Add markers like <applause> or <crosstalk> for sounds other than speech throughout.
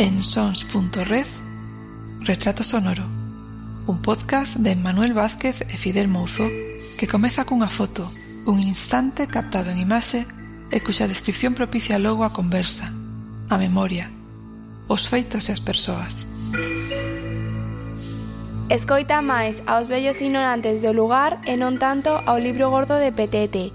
en sons.red Retrato Sonoro un podcast de Manuel Vázquez e Fidel Mouzo que comeza cunha foto un instante captado en imaxe e cuxa descripción propicia logo a conversa a memoria os feitos e as persoas. Escoita máis aos vellos ignorantes do lugar e non tanto ao libro gordo de Petete,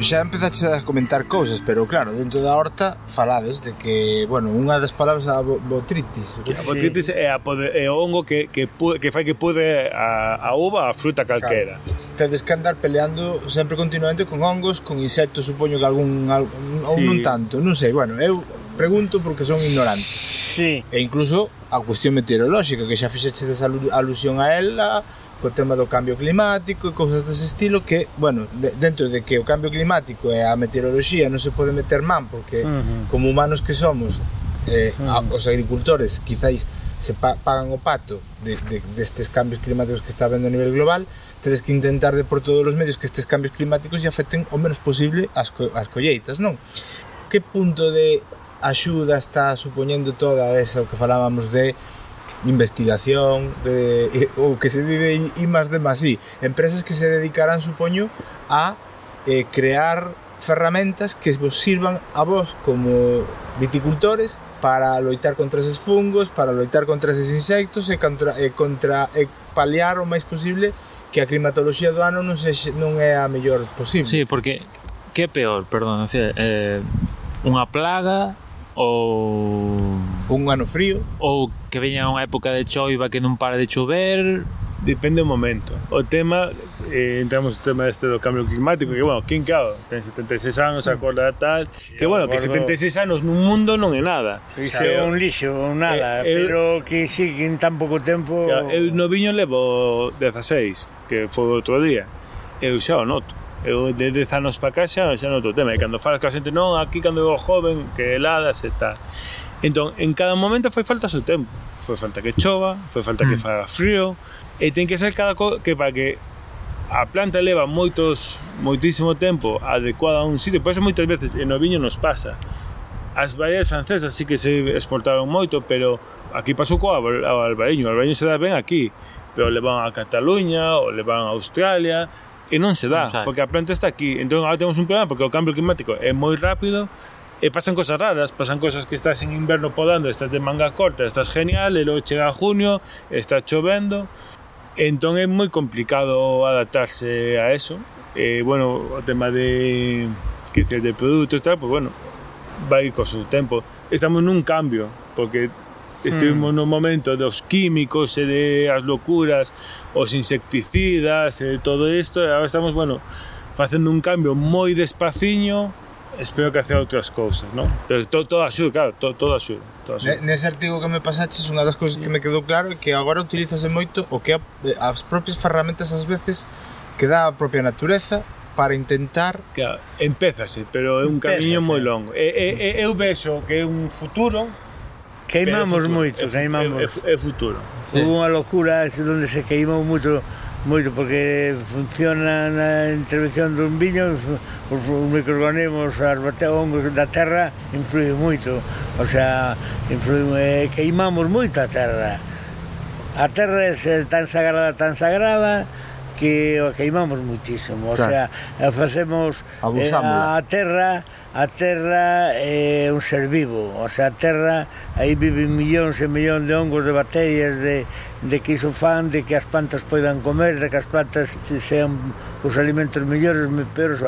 xa empezaste a comentar cousas, pero claro, dentro da horta falades de que, bueno, unha das palabras é a botritis. A botritis é, a pode, é o hongo que, que, que fai que pude a, a uva a fruta calquera. Claro. Tedes que andar peleando sempre continuamente con hongos, con insectos, supoño que algún, algún sí. ou non tanto, non sei, bueno, eu pregunto porque son ignorante. Sí. E incluso a cuestión meteorolóxica, que xa fixeches alu alusión a ela, co tema do cambio climático e cousas dese estilo que, bueno, de, dentro de que o cambio climático e a meteoroloxía non se pode meter man porque uh -huh. como humanos que somos eh, uh -huh. a, os agricultores quizáis se pa pagan o pato de, de, destes de cambios climáticos que está vendo a nivel global tedes que intentar de por todos os medios que estes cambios climáticos lle afecten o menos posible as, co as colleitas, non? Que punto de axuda está supoñendo toda esa o que falábamos de investigación de, eh, ou que se vive I más de más I empresas que se dedicarán, supoño, a eh, crear ferramentas que vos sirvan a vos como viticultores para loitar contra eses fungos, para loitar contra eses insectos e contra, e contra e paliar o máis posible que a climatoloxía do ano non, se, non é a mellor posible. Sí, porque que é peor, perdón, eh, unha plaga ou un ano frío. Ou que veña unha época de choiva que non para de chover. Depende do momento. O tema eh, entramos no tema este do cambio climático que bueno, quen cao, ten 76 anos acorda tal, que bueno, que 76 anos nun mundo non é nada. Iso é un lixo, un eh, nada eh, pero que si, sí, que en tan pouco tempo eu no viño levo 16 que foi outro día. Eu xa o noto. Eu de 10 anos para cá xa, xa non outro tema. E cando falas coa xente, non, aquí cando eu joven, que heladas e tal. Entón, en cada momento foi falta o seu tempo. Foi falta que chova, foi falta que mm. faga frío, e ten que ser cada co que para que a planta leva moitos moitísimo tempo adecuada a un sitio, por eso moitas veces en o viño nos pasa. As variedades francesas sí que se exportaron moito, pero aquí pasou co albariño, o albariño se dá ben aquí, pero le van a Cataluña ou le van a Australia, e non se non porque a planta está aquí. Entón agora temos un problema porque o cambio climático é moi rápido e pasan cosas raras, pasan cosas que estás en inverno podando, estás de manga corta, estás genial, e logo chega junio, está chovendo, entón é moi complicado adaptarse a eso. E, bueno, o tema de que de produtos tal, pues bueno, vai co seu tempo. Estamos nun cambio, porque Estivemos hmm. no momento dos químicos e de as locuras, os insecticidas e todo isto, e agora estamos, bueno, facendo un cambio moi despaciño, espero que hacer outras cousas, non? Pero to, todo axuda, claro, to, todo axuda. Nese artigo que me pasaches, unha das cousas que me quedou claro é que agora utilizase moito o que a, as propias ferramentas ás veces que dá a propia natureza para intentar... Claro, empézase, pero é un camiño moi longo. E, e, e, eu vexo que é un futuro Queimamos é moito, é, queimamos. É, é futuro. Sí. Houve unha locura onde se queimou moito moito porque funciona na intervención dun viño os, os microorganismos, as hongos da terra influen moito o sea, influen, eh, queimamos moito a terra a terra é tan sagrada, tan sagrada que o queimamos muitísimo o claro. sea, facemos eh, a terra a terra é un ser vivo, o sea, a terra aí viven millóns e millóns de hongos, de bacterias, de, de que iso fan, de que as plantas poidan comer, de que as plantas sean os alimentos mellores, pero,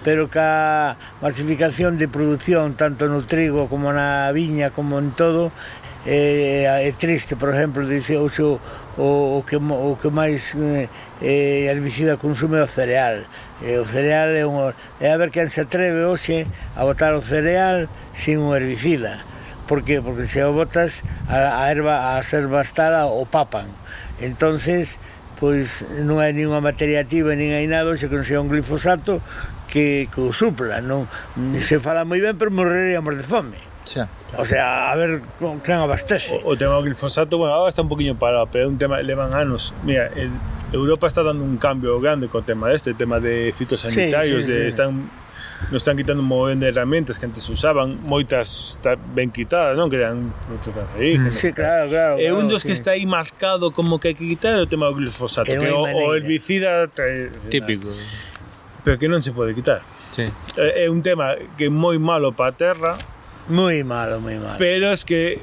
pero que a masificación de produción tanto no trigo como na viña como en todo é, é triste, por exemplo, dice o, o, o, que, o que máis eh, eh herbicida consume o cereal. E o cereal é un... E a ver quen se atreve hoxe a botar o cereal sin un herbicida. Por que? Porque se o botas a, a erva, as ervas tala o papan. Entonces, pois non hai ninguna materia activa nin hai nada, se sea un glifosato que, que o supla, non se fala moi ben, pero morreríamos de fome. Xa. O sea, a ver con quen abastece. O, o tema do glifosato, bueno, agora está un poquinho parado, pero é un tema levan anos. Mira, el, Europa está dando un cambio grande co tema deste, tema de fitosanitarios, sí, sí, de sí. están nos están quitando un montón de herramientas que antes usaban, moitas está ben quitadas, non? Mm. Que eran produtos cancerígenos. Sí, claro, claro. E un claro, dos sí. que está aí marcado como que hai que quitar o tema do glifosato, que, que o, o herbicida típico. Pero que non se pode quitar. Sí. É un tema que é moi malo para a terra, Moi malo, moi malo. Pero es que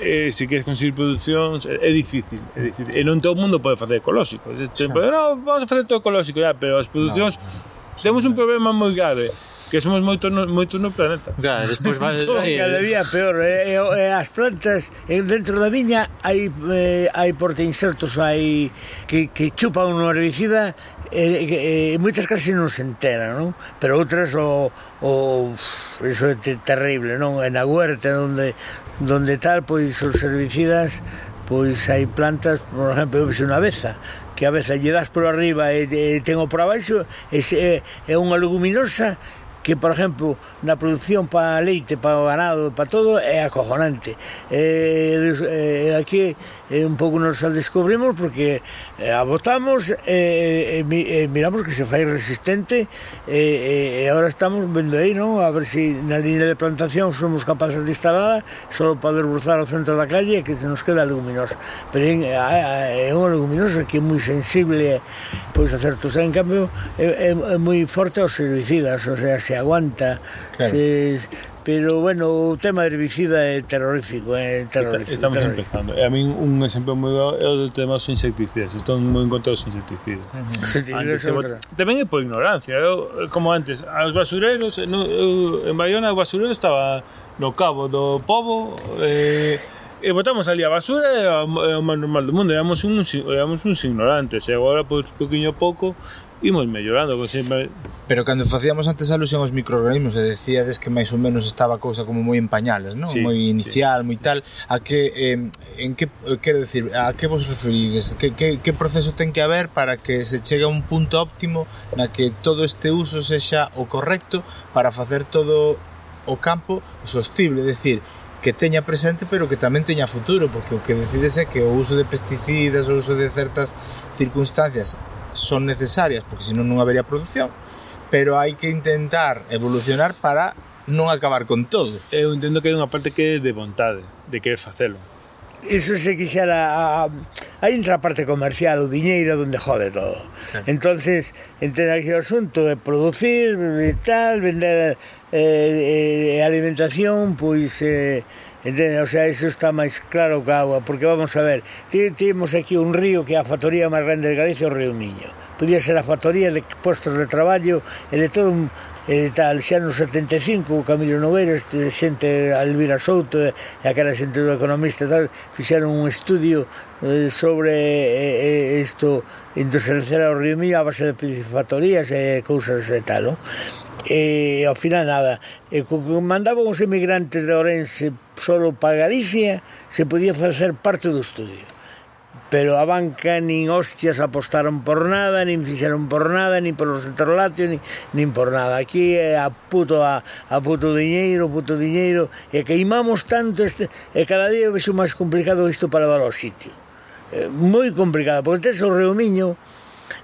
eh, se queres conseguir producións é, é difícil, é difícil. E non todo o mundo pode facer ecolóxico. Tempo, no, vamos a facer todo ecolóxico, ya, pero as producións no. temos un problema moi grave que somos moitos no, moitos no planeta. Claro, despois vai sí. cada día peor, eh, eh, eh as plantas eh, dentro da viña hai eh, hai porte insertos, hai que que chupan un herbicida eh, eh, moitas casi non se enteran, non? Pero outras o, o uf, iso é terrible, non? En a huerta onde donde tal, pois os herbicidas pois hai plantas, por exemplo, eu vexo unha beza, que a veces lle das por arriba e, e tengo por abaixo, é, é unha leguminosa que, por exemplo, na produción para leite, para ganado, para todo, é acojonante. E, é, aquí e un pouco nos a descubrimos porque eh, a botamos e, eh, eh, eh e, eh, miramos que se fai resistente e, e, e agora estamos vendo aí, non? A ver se si na línea de plantación somos capaces de instalada só para desbrozar o centro da calle que se nos queda leguminosa. Pero é, é unha leguminosa que é moi sensible pois a certos en cambio é, é, é moi forte aos herbicidas, o sea, se aguanta Claro. Se, pero, bueno, o tema herbicida é terrorífico, é terrorífico. Estamos terrorífico. empezando. A min un exemplo moi bo é o do tema dos insecticidas. Estou moi en contra dos insecticidas. Uh -huh. Antes, se bot... Tamén é por ignorancia. Eu, como antes, aos basureiros, no, eu, en Bayona o basurero estaba no cabo do povo, eh, e botamos ali a basura é o máis normal do mundo éramos uns, éramos uns ignorantes e agora pois, poquinho a pouco imos mellorando con sempre. Pero cando facíamos antes alusión aos microorganismos e decíades que máis ou menos estaba a cousa como moi en pañales, non? Sí, moi inicial, sí. moi tal, a que eh, en que quero decir, a que vos referides? Que, que, que proceso ten que haber para que se chegue a un punto óptimo na que todo este uso sexa o correcto para facer todo o campo sostible, decir, que teña presente pero que tamén teña futuro porque o que decides é que o uso de pesticidas o uso de certas circunstancias son necesarias porque senón non habería produción, pero hai que intentar evolucionar para non acabar con todo. Eu entendo que hai unha parte que é de vontade, de querer facelo. Iso se quixera a, aí entra a parte comercial, o diñeiro onde jode todo. Claro. Entonces, entender que o asunto é producir, tal, vender eh, eh, eh alimentación, pois eh, Entende? O sea, iso está máis claro que agua, porque vamos a ver, temos aquí un río que é a factoría máis grande de Galicia, o río Miño. Podía ser a factoría de postos de traballo e de todo un, e tal, xa no 75 o Camilo Noveiro, este, xente Alvira Souto e aquela xente do economista tal, fixeron un estudio eh, sobre eh, eh, isto eh, industrializar o río Miño a base de factorías e cousas e tal, non? E ao final nada. E co que mandaban os emigrantes de Orense solo para Galicia, se podía facer parte do estudio. Pero a banca nin hostias apostaron por nada, nin fixeron por nada, nin polos interláteos, nin, nin por nada. Aquí é a puto, a, a puto diñeiro, puto diñeiro, e queimamos tanto, este, e cada día vexo máis complicado isto para levar ao sitio. É, moi complicado, porque tes o reumiño,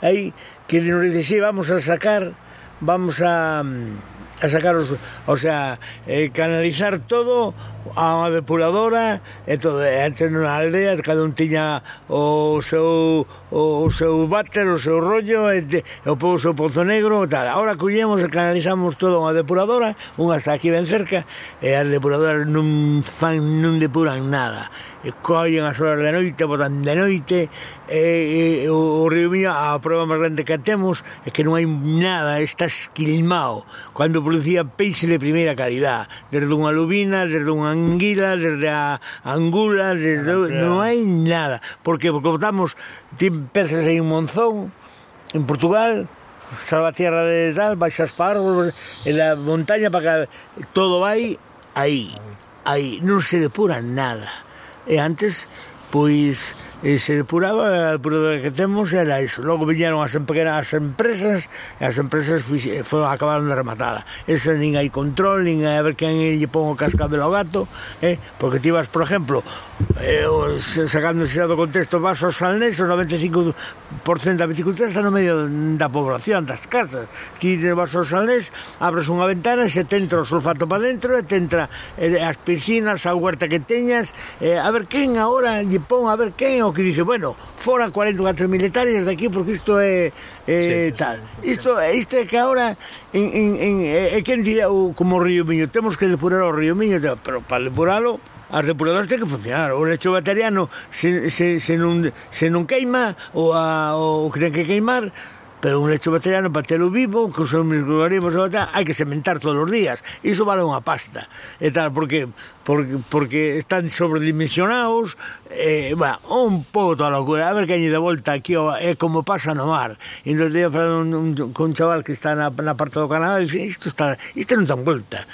aí que nos dice, sí, vamos a sacar, vamos a, a sacar os, o sea, eh, canalizar todo a depuradora e todo, e na aldea cada un tiña o seu o, o seu váter, o seu rollo e, te, e o, o seu pozo negro e tal. Ahora collemos e canalizamos todo unha depuradora, unha está aquí ben cerca e as depuradoras non fan non depuran nada. E collen as horas da noite, botan de noite e, e o, o río Miño a prova máis grande que temos é que non hai nada, está esquilmao. Cando producía peixe de primeira calidad, desde unha lubina, desde unha anguila, desde a angula, desde o, non hai nada, porque cortamos ti peces en Monzón, en Portugal, Salvatierra de tal, baixas para árboles, en la montaña para que todo vai aí, aí, non se depura nada. E antes, pois, e se depuraba a depuradora que temos era iso. Logo viñeron as, as empresas e as empresas fixe, foron, acabaron de rematada. Ese nin hai control nin hai a ver quen lle pon o cascabel ao gato eh? porque ti vas, por exemplo eh, sacándose do contexto vas ao Salnés o 95% da viticultura está no medio da población das casas. Ti vas ao Salnés abres unha ventana e se te entra o sulfato para dentro e te entra eh, as piscinas a huerta que teñas eh, a ver quen agora lle pon a ver quen o que dixo, bueno, fora 44 militares de aquí porque isto é eh, sí, tal. Isto, isto é que agora en, en, en, é quen diría o, como o Río Miño, temos que depurar o Río Miño, pero para depuralo as depuradoras ten que funcionar. O lecho bateriano se, se, se, non, se non queima ou a, o que ten que queimar pero un lecho bacteriano para telo vivo, que os microorganismos e tal, hai que sementar todos os días. Iso vale unha pasta. E tal, porque porque, porque están sobredimensionados, eh, va, un pouco toda locura. A ver que hai de volta aquí, é como pasa no mar. E entón, eu falando un, un, con un chaval que está na, na parte do Canadá, e dice, isto, está, isto non tan volta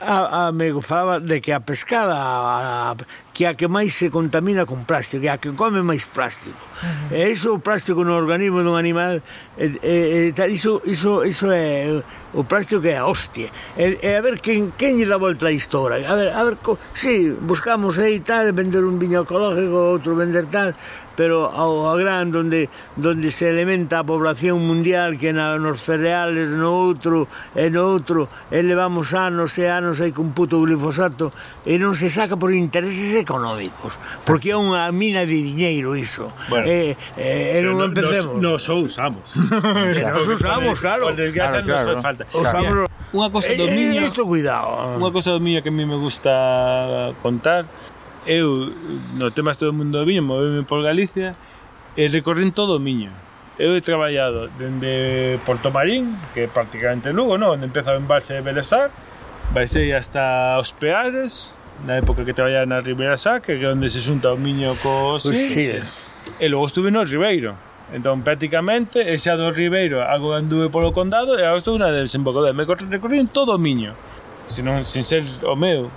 a, a, me falaba de que a pescada a, a, que a que máis se contamina con plástico, que a que come máis plástico. Uh -huh. E iso o plástico no organismo dun animal, e, e, e tal, iso, iso, iso é o plástico que é a hostia. E, e a ver quen, quen lle dá volta a historia. A ver, a ver, co, sí, buscamos aí tal, vender un viño ecológico, outro vender tal, pero ao, ao gran donde, donde se alimenta a población mundial que na, nos cereales, no outro e no outro, e levamos anos e anos aí con puto glifosato e non se saca por intereses económicos porque é unha mina de diñeiro iso. Bueno, eh, eh e, non no, empecemos. nos, nos usamos. <laughs> Nos usamos, claro, claro, claro. Nos falta. Usamos, unha cosa do eh, eh, miño isto cuidado unha cosa do miño que a mí me gusta contar eu no tema o mundo do viño moveme por Galicia e recorren todo o miño. Eu he traballado dende Porto Marín que é prácticamente Lugo no? onde empeza o embalse de Belesar baixei hasta os Peares na época que traballaba na Ribeira Sacra que é onde se xunta o miño co sí, e logo estuve no Ribeiro. Entón prácticamente ese do Ribeiro algo anduve polo condado e agora estou na desembocadura me recorrín todo o miño senón, sin ser o meu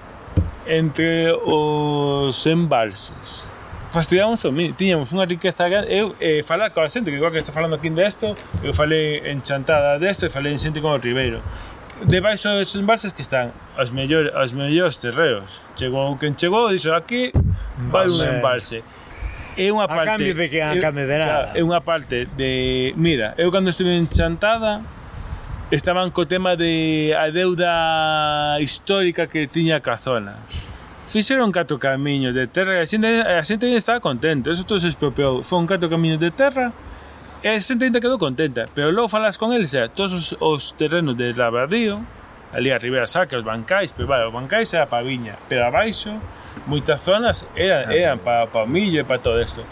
entre os embalses. Fastidámos o mí, tiñamos unha riqueza grande eu eh, falar coa xente, que igual que está falando aquí desto eu falei en Chantada desto e falei en xente como Ribeiro. Debaixo dos embalses que están os mellores, os mellores terreos. Chegou quen chegou, dixo aquí vai un embalse. É unha parte a cambio de que a cambio de nada é unha parte de mira, eu cando estive en Chantada estaban co tema de a deuda histórica que tiña a zona. Fixeron catro camiños de terra e a xente, a xente estaba contento. Eso todo se expropiou. Fon catro camiños de terra e a xente ainda quedou contenta. Pero logo falas con eles, todos os, os terrenos de Labradío, ali a Ribera Sacra, os bancais, pero vale, os bancais era para viña, pero abaixo, moitas zonas ah. eran, eran para, pa o millo e para todo isto.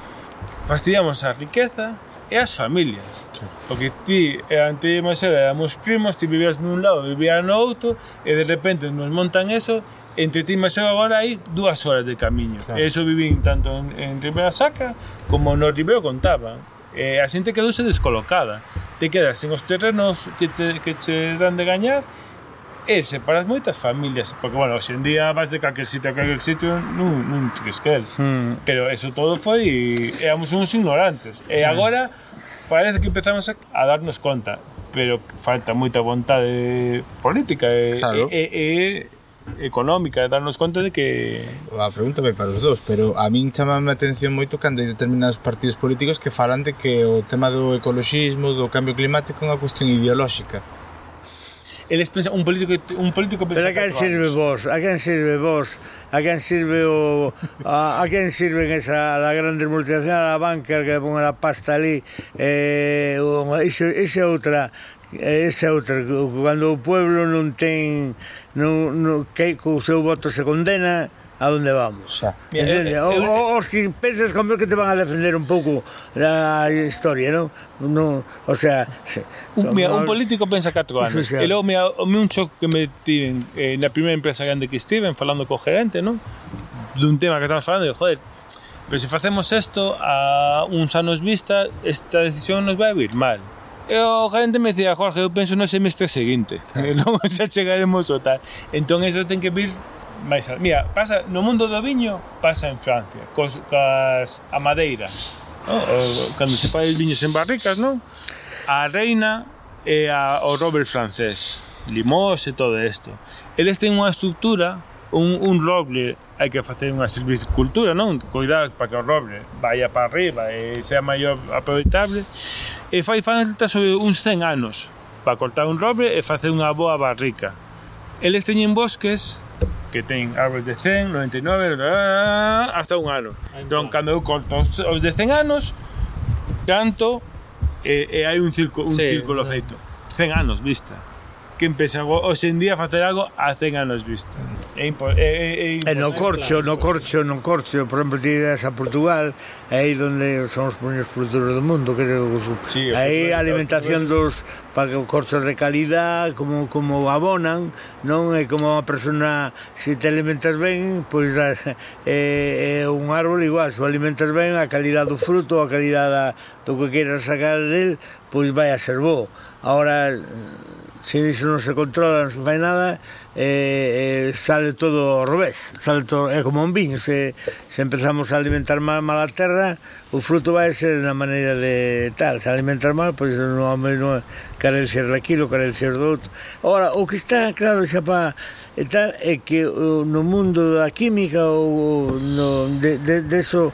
Fastidiamos a riqueza, e as familias. O que ti e ante máis Maseda éramos primos, ti vivías nun lado, vivías no outro, e de repente nos montan eso, entre ti máis agora hai dúas horas de camiño. Claro. E vivín tanto en, en Ribeira Sacra como no Ribeiro contaban. E a xente quedouse descolocada. Te quedas sen os terrenos que te, que che dan de gañar ese para moitas familias, porque, bueno, hoxe en día vas de calquer sitio a calquer sitio, non, non trisquel. Hmm. Pero eso todo foi, éramos uns ignorantes. E hmm. agora, parece que empezamos a, a darnos conta, pero falta moita vontade política e, claro. e, e, e económica, darnos conta de que... A pregunta vai para os dous, pero a min chamame a atención moito cando hai determinados partidos políticos que falan de que o tema do ecologismo, do cambio climático é unha cuestión ideolóxica eles pensan un político un político pensa Pero a quen sirve vos? A quen sirve vos? A quen sirve o a, a quen sirven esa la grandes multinacional, a banca que pon a pasta ali eh, eh, ese, ese outra esa outra cando o pueblo non ten non, non, que co seu voto se condena a onde vamos. Xa. Mira, Entende? eu- eu- O- o- os que pensas como que te van a defender un pouco a historia, non? No, o sea, Un, mira, un político pensa catro anos. Sí, sí. E logo, mira, o me un choque que me tiven eh, na primeira empresa grande que estiven, falando co gerente, non? Dun tema que estamos falando, e, joder, pero se facemos isto a uns anos vista, esta decisión nos vai a vir mal. E o gerente me decía, Jorge, eu penso no semestre seguinte. <laughs> E logo xa chegaremos o tal. Entón, eso ten que vir máis Mira, pasa no mundo do viño, pasa en Francia, cos, cas a madeira. No? O, cando se fai viños en barricas, non? A reina e a, o roble francés, limós e todo isto. Eles ten unha estructura, un, un roble, hai que facer unha silvicultura, non? Cuidar para que o roble vaya para arriba e sea maior aproveitable. E fai falta sobre uns 100 anos para cortar un roble e facer unha boa barrica. Eles teñen bosques que ten árboles de 100, 99, hasta un ano. Entón, cando eu corto os, os de 100 anos, canto e, e hai un, circo, un Sí, círculo eh. feito. 100 anos vista. que empeza hoxe en día a facer algo a 100 anos vista. É, impo é, é, é, e no corcho, no corcho, no corcho, por exemplo, ti a Portugal, aí onde son os poños futuros do mundo, que que sí, aí a alimentación dos para que os corchos de calidad, como como abonan, non é como a persona se te alimentas ben, pois das, é, é un árbol igual, se o alimentas ben, a calidad do fruto, a calidad da, do que queiras sacar del, pois vai a ser bo. Ahora se iso non se controla, non se fai nada, eh, eh, sale todo ao revés, sale todo, é como un viño, se, se empezamos a alimentar mal, mal a terra, o fruto vai ser na maneira de tal, se alimentar mal, pois non, non carencia daquilo, carencia do outro. Ora, o que está claro xa para e tal é que o, no mundo da química ou no, de, de, de eso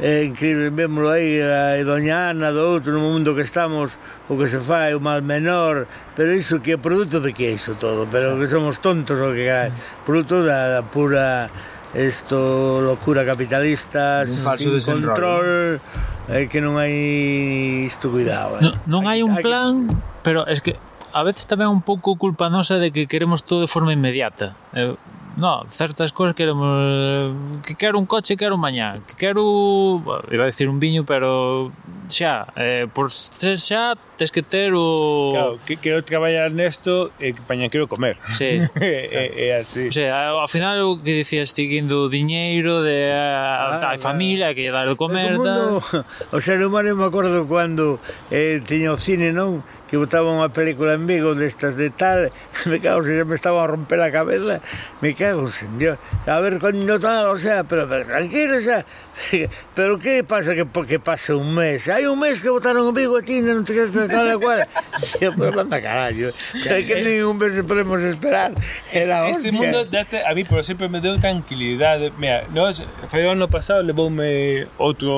é increíble, vémoslo aí a Doñana do outro no mundo que estamos o que se fai o mal menor pero iso que é produto de que é iso todo? Pero que somos tontos o que é mm. produto da, da pura esto locura capitalista un falso sin control é que non hai isto cuidado eh. non, non hai un plan pero es que a veces tamén un pouco culpa nosa de que queremos todo de forma inmediata. Eh, No, certas cousas queremos eh, que quero un coche, quero mañá, que quero iba a decir un viño, pero xa, eh, por ser xa tes que ter o... Claro, que, quero traballar nesto e que paña quero comer. Sí. é, claro. <laughs> así. O sea, ao final o que dicías ti do diñeiro, de a, ah, a familia, que dar o comer... O, mundo, <laughs> o ser humano, me acordo cando eh, tiña o cine, non? que botaba unha película en Vigo destas de tal, <laughs> me cago, se me estaba a romper a cabeza, me cago, sen Dios, a ver, coño tal, o sea, pero, pero tranquilo, o sea, <laughs> Pero que pasa que porque pasa un mes? Hai un mes que votaron o Vigo e ti non te xas tal e cual. <laughs> Tío, pero manda carallo. Que, que nin un mes podemos esperar. Era este, este mundo date, a mí, por sempre me deu tranquilidade. Mira, nos, foi o ano pasado levoume outro,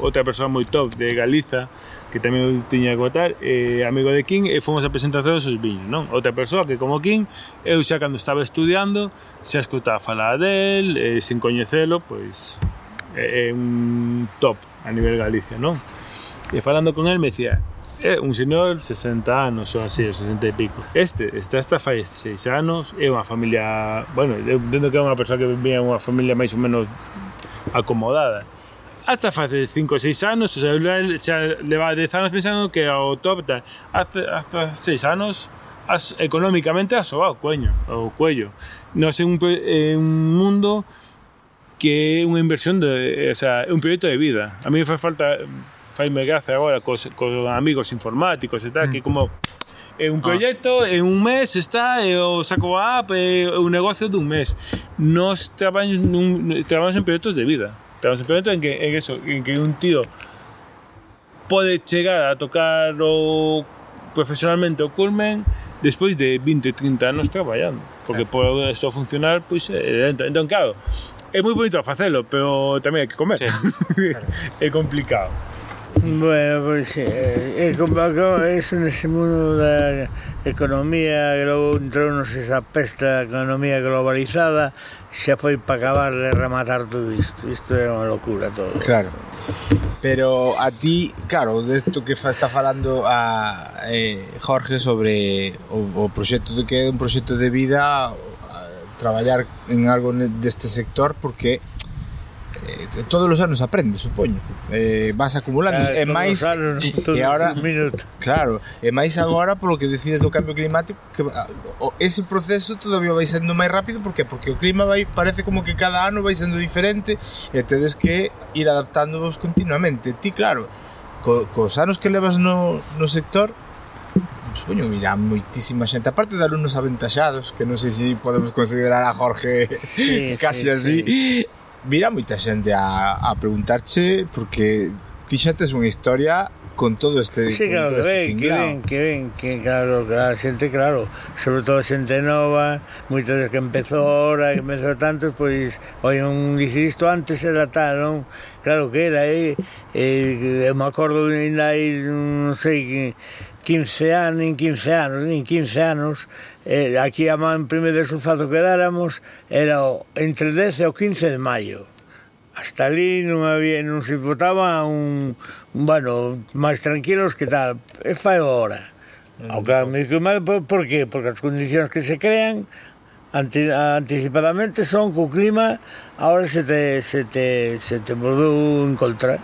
outra persoa moi top de Galiza que tamén tiña que votar, eh, amigo de King, e fomos a presentación dos seus viños, non? Outra persoa que como King, eu xa cando estaba estudiando, xa escutaba falar del, eh, sin coñecelo, pois é un top a nivel Galicia, non? E falando con el me decía, é un señor 60 anos ou así, 60 e pico. Este está hasta fai 16 anos, é unha familia, bueno, eu entendo que é unha persoa que vivía unha familia máis ou menos acomodada. Hasta fai 5 ou 6 anos, o sea, xa leva 10 anos pensando que o top tal. Hasta 6 anos, as, económicamente asovado o cuello, o cuello. No sé, un, un mundo que una inversión, de, eh, o sea, un proyecto de vida. A mí me fue falta, Jaime Gaza ahora con, con, amigos informáticos y tal, mm. que como eh, un ah. proyecto ah. en un mes está, eh, o saco app, eh, un negocio de un mes. No trabajamos, trabajamos en proyectos de vida. Trabajamos en proyectos en que, en eso, en que un tío puede llegar a tocar o profesionalmente o culmen después de 20, 30 años trabajando. Porque ah. por esto funcionar, pues, eh, entonces, claro, é moi bonito facelo, pero tamén hai que comer. Sí. <laughs> É complicado. Bueno, pois é, eh, eh, complicado eso nese mundo da economía que logo entrounos esa peste da economía globalizada xa foi para acabar de rematar todo isto isto é unha locura todo claro pero a ti claro desto que fa, está falando a eh, Jorge sobre o, o proxecto de que é un proxecto de vida traballar en algo deste sector porque eh, todos os anos aprendes, supoño. Eh, vas acumulando eh, claro, eh, e máis anos, e agora Claro, e máis agora polo que decides do cambio climático que o, ese proceso todavía vai sendo máis rápido porque porque o clima vai parece como que cada ano vai sendo diferente e tedes que ir adaptándovos continuamente. Ti claro, co, cos anos que levas no, no sector, supoño que irá moitísima xente aparte de alumnos aventaxados que non sei se podemos considerar a Jorge sí, <laughs> casi sí, así sí. virá moita xente a, a preguntarche porque ti xa tes unha historia con todo este sí, claro, que, ven, que ven, que ven, que claro, que a xente, claro, sobre todo xente nova, moitas que empezou ahora, que empezou tantos, pois, oi, un dice isto antes era tal, non? Claro que era, eh, eh eu me acordo ainda aí, non sei, que 15 anos, nin 15 anos, nin 15 anos, eh, aquí a man primeiro de sulfato que dáramos era o, entre 10 e o 15 de maio. Hasta ali non había, non se votaba un, un bueno, máis tranquilos que tal, e fai hora. Mm. Ao que, que mal, por, por que? Porque as condicións que se crean, anticipadamente son co clima ahora se te, se te, se te volveu en contra.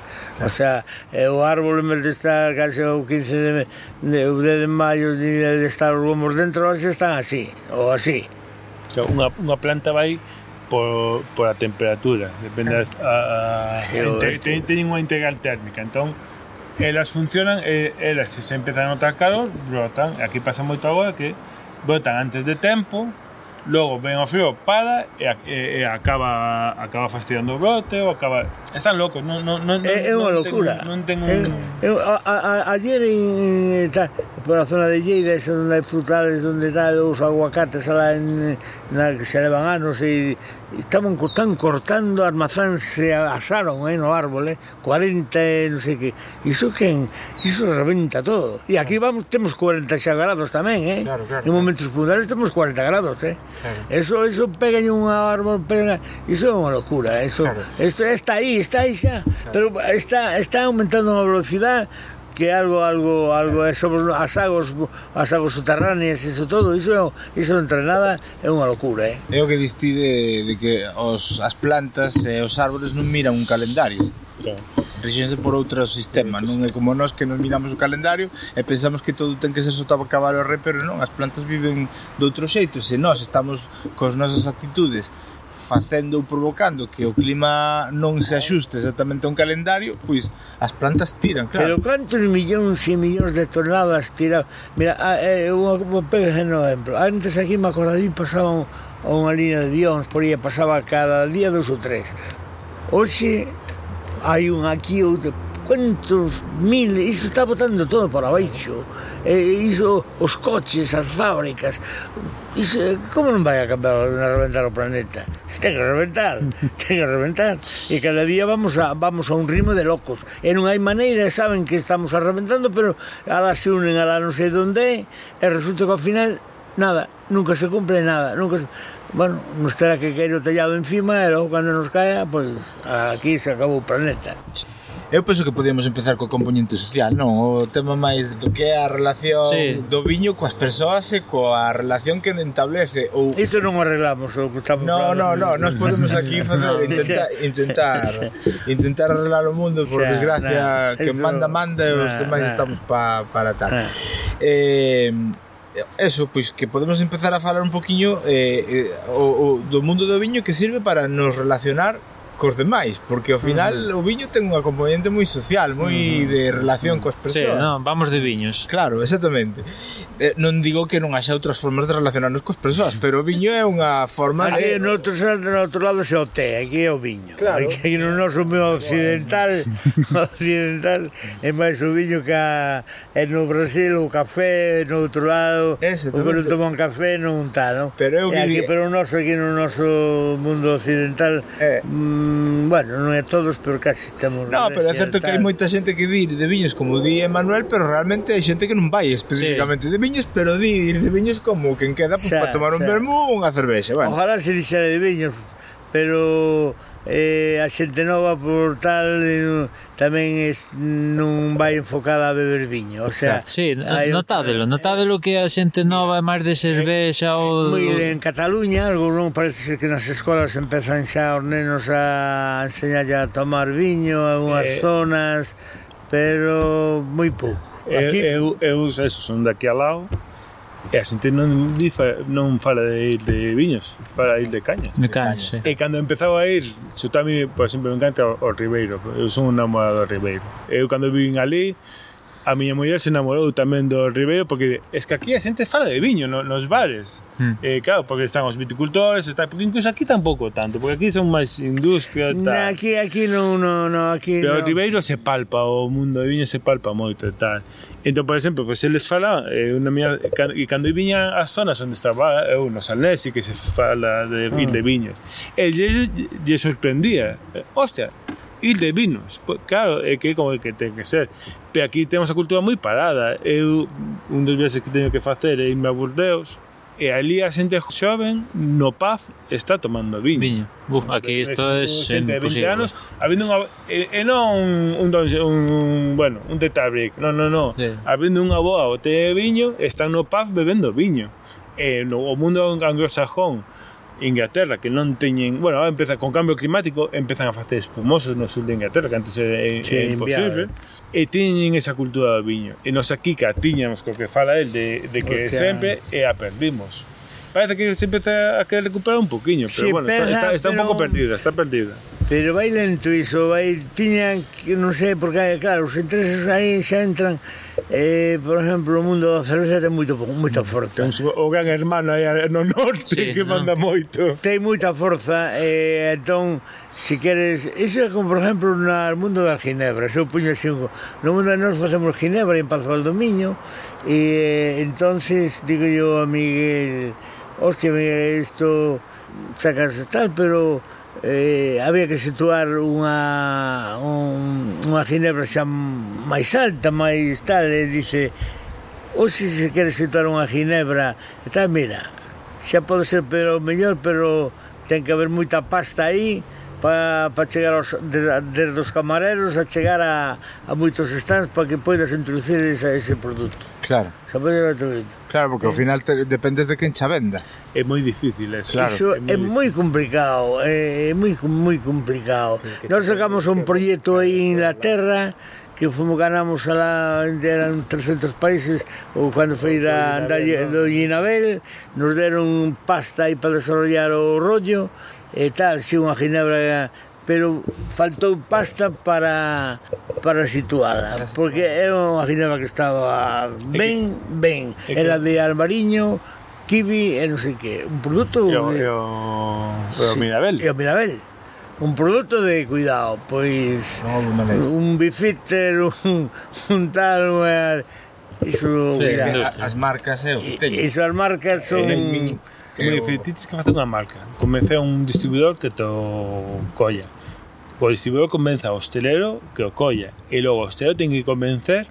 O sea, o árbol en vez de estar casi o 15 de, de, de, de maio ni de estar os gomos dentro, ahora se están así, ou así. O sea, unha, unha planta vai por, por a temperatura, depende a, a, sí, a ten, ten unha integral térmica, entón elas funcionan, e, elas se se empezan a notar calor, brotan, aquí pasa moito agora que brotan antes de tempo, logo ven o frío, para e, e, e acaba acaba fastidiando o brote ou acaba están locos, non non non É, é unha locura. Non ten un eu, a, a, ayer en ta, a zona de Lleida, esa onde hai frutales, onde tal os aguacates alá en na que se levan anos e estaban tan cortando armazán se asaron eh, no árbole 40 e non sei que iso que iso reventa todo e aquí vamos temos 40 xa grados tamén eh? claro, claro, en momentos claro. puntuales temos 40 grados eh? claro. eso, eso pega en un árbol pega, iso é unha locura eh. eso, claro. esto está aí, está aí xa claro. pero está, está aumentando a velocidade que algo algo algo é sobre as águas, as águas subterráneas, iso todo, iso iso entre nada é unha locura, eh. É o que diste de, de que os as plantas e os árbores non miran un calendario. Claro. Rixense por outro sistema, non é como nós que nos miramos o calendario e pensamos que todo ten que ser sotaba cabalo re, pero non, as plantas viven de outro xeito, se nós estamos cos nosas actitudes facendo ou provocando que o clima non se axuste exactamente a un calendario, pois as plantas tiran, claro. Pero cantos millóns e millóns de toneladas tiran? Mira, é unha pega no exemplo. Antes aquí me acordadí pasaba a unha línea de avións, por aí pasaba cada día dos ou tres. Hoxe hai un aquí outro cuantos mil, iso está botando todo para baixo. E iso, os coches, as fábricas, iso, como non vai a cambiar a reventar o planeta? <laughs> Ten que reventar, <laughs> ten que reventar. E cada día vamos a, vamos a un ritmo de locos. E non hai maneira, saben que estamos a reventando, pero ala se unen, ala non sei donde, e resulta que ao final, nada, nunca se cumpre nada, nunca se bueno, nos terá que caer o tallado encima e logo cando nos caia, pois aquí se acabou o planeta. Eu penso que podíamos empezar co componente social, non? O tema máis do que é a relación sí. do viño coas persoas e coa relación que entablece ou Isto non o arreglamos, o que estamos No, no, no, nós podemos aquí <laughs> facer intentar <laughs> intentar intentar arreglar o mundo por o sea, desgracia no, que eso, manda manda e os demais nah. estamos pa, para tal. Nah. Eh eso, pois que podemos empezar a falar un poquiño eh, eh, o, o, do mundo do viño que sirve para nos relacionar cos demais, porque ao final mm. o viño ten unha componente moi social, moi mm. de relación mm. coas persoas. Sí, non, vamos de viños. Claro, exactamente. Eh, non digo que non haxa outras formas de relacionarnos coas persoas, pero o viño é unha forma aquí de... no outro, no outro lado xa o té, aquí é o viño. Claro. Aquí no noso medio occidental, <laughs> occidental é máis o viño que a, é no Brasil o café, no outro lado, o que non toma un café non un non? Pero eu que... Aquí, pero o noso, aquí no noso mundo occidental, eh. Mm, bueno, non é todos, pero casi estamos No, pero é certo que hai moita xente que di de viños como di Emanuel, pero realmente hai xente que non vai especificamente sí. de viños, pero di de viños como quen queda pues, xa, para tomar xa. un vermú ou unha cervexa, bueno. Ojalá se dixera de viños, pero eh, a xente nova por tal tamén es, non vai enfocada a beber viño, o sea, sí, hai, notádelo, notádelo que a xente nova é máis de eh, cervexa ou moi en Cataluña, algo non parece ser que nas escolas empezan xa os nenos a enseñar a tomar viño en unhas eh, zonas, pero moi pouco. Eh, aquí... Eu, eu, eu, eso, son daqui a lado, E a xente non, non fala de ir de viños, fala de ir de cañas. De cañas, sí. E cando empezaba a ir, xo tamén, por exemplo, me encanta o, o Ribeiro. Eu son un namorado do Ribeiro. Eu cando vin ali, a miña muller se enamorou tamén do Ribeiro porque es que aquí a xente fala de viño no, nos bares. Mm. Eh, claro, porque están os viticultores, está, porque incluso aquí tampouco tanto, porque aquí son máis industria tal. Na, aquí aquí non, no, no, aquí Pero no. Ribeiro se palpa, o mundo de viño se palpa moito e tal. Entón, por exemplo, pois se eles fala eh, unha miña, e eh, cando viña as zonas onde estaba eu eh, no Salnesi que se fala de, ah. de viños. E lle, lle sorprendía. Eh, hostia, e de vinos. Pois, claro, é que é como que ten que ser. Pero aquí temos a cultura moi parada. Eu, un dos viaxes que teño que facer é irme a Burdeos, e ali a xente xoven no pub está tomando viño. Viño. Uf, aquí isto é xente de 20 anos habendo unha e, e non un, un, un, bueno, un detail. Non, non, non. Sí. Habendo unha boa botella de viño, están no pub bebendo viño. E no o mundo anglosajón Inglaterra que non teñen, bueno, ahora empeza con cambio climático, empezan a facer espumosos no sur de Inglaterra, que antes era, eh, era imposible. E teñen esa cultura do viño. E nos aquí que tiñamos co que fala el de, de que Hostia. sempre e a perdimos. Parece que se empeza a querer recuperar un poquinho, pero sí, bueno, pega, está, está, está pero... un pouco perdida, está perdida pero vai lento iso, vai, tiñan, non sei, porque, claro, os intereses aí xa entran, eh, por exemplo, o mundo da cerveza ten moito, moita forza. O gran hermano aí no norte sí, que no. manda moito. Ten moita forza, eh, entón, si queres, iso é como, por exemplo, no mundo das ginebras, eu puño así, no mundo de nós facemos ginebra en Pazo Valdomiño, e eh, entonces digo yo a Miguel, hostia, Miguel, isto sacas tal, pero eh, había que situar unha un, unha ginebra xa máis alta, máis tal, e dice, ou se se quere situar unha ginebra, está, mira, xa pode ser pero mellor, pero ten que haber moita pasta aí para pa chegar aos, desde os camareros a chegar a, a moitos stands para que poidas introducir ese, ese produto. Claro. Saber gratuito. Claro, porque ao eh, final te, dependes de quen xa venda. É moi difícil eso. Claro. Iso é moi complicado, eh, é moi moi complicado. Nós sacamos un proxecto aí en Inglaterra que fomos ganamos a la, eran 300 países ou cando foi da, da do Ginabel nos deron pasta aí para desarrollar o rollo e tal, si unha ginebra pero faltou pasta para para situala, porque era unha ginebra que estaba ben, ben. Era de Albariño, kiwi e non sei que. Un produto... E o, de... e o, e o sí, Mirabel. E o Mirabel. Un produto de cuidado, pois... No, un bifitter, <laughs> un, un tal, unha... Iso, sí, mira, as marcas é o que teño. Iso as marcas son... Eh, min, que me o... que facer unha marca. Comecei un distribuidor que to colla Pois se vou convenza ao hostelero que o colla E logo o hostelero ten que convencer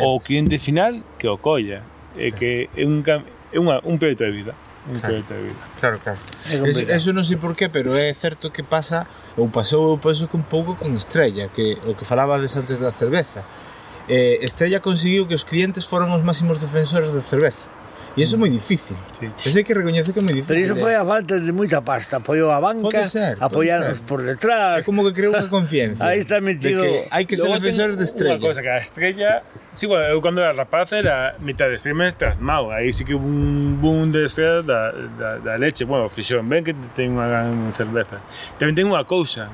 o cliente final que o colla E sí. que é un, é unha, un proxecto de vida un claro. de vida. Claro, claro. Es, eso non sei por qué, pero é certo que pasa ou pasou, penso que un pouco con Estrella, que o que falabades antes da cerveza. Eh, Estrella conseguiu que os clientes foran os máximos defensores da cerveza. E iso é moi difícil. Sí. Eso hai que recoñecer que é moi difícil. Pero iso foi a falta de moita pasta. Apoiou a banca, ser, apoiarnos ser. por detrás. É como que creou unha confianza. Aí está metido... De que hai que ser defensores de estrella. Unha cosa, que a estrella... Sí, bueno, eu cando era rapaz era mitad de estrella mitad mau. Aí sí que hubo un boom de estrella da, da, da leche. Bueno, fixeron ben que ten unha gran cerveza. Tamén ten unha cousa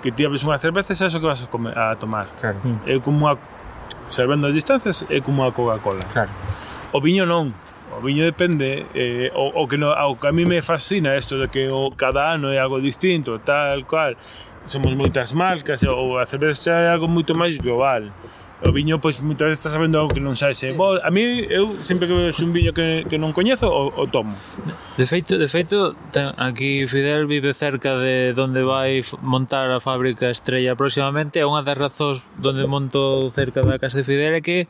que ti abres unha cerveza e sabes o que vas a, comer, a tomar. Claro. É como a, salvando as distancias, é como a Coca-Cola. Claro. O viño non o viño depende eh, o, o, que no, o que a mí me fascina isto de que o cada ano é algo distinto tal cual somos moitas marcas ou a cerveza é algo moito máis global o viño pois moitas veces estás sabendo algo que non sabes. Sí. Bo, a mí eu sempre que vexo un viño que, que non coñezo o, o tomo. De feito, de feito ten, aquí Fidel vive cerca de onde vai montar a fábrica Estrella próximamente, é unha das razóns onde monto cerca da casa de Fidel é que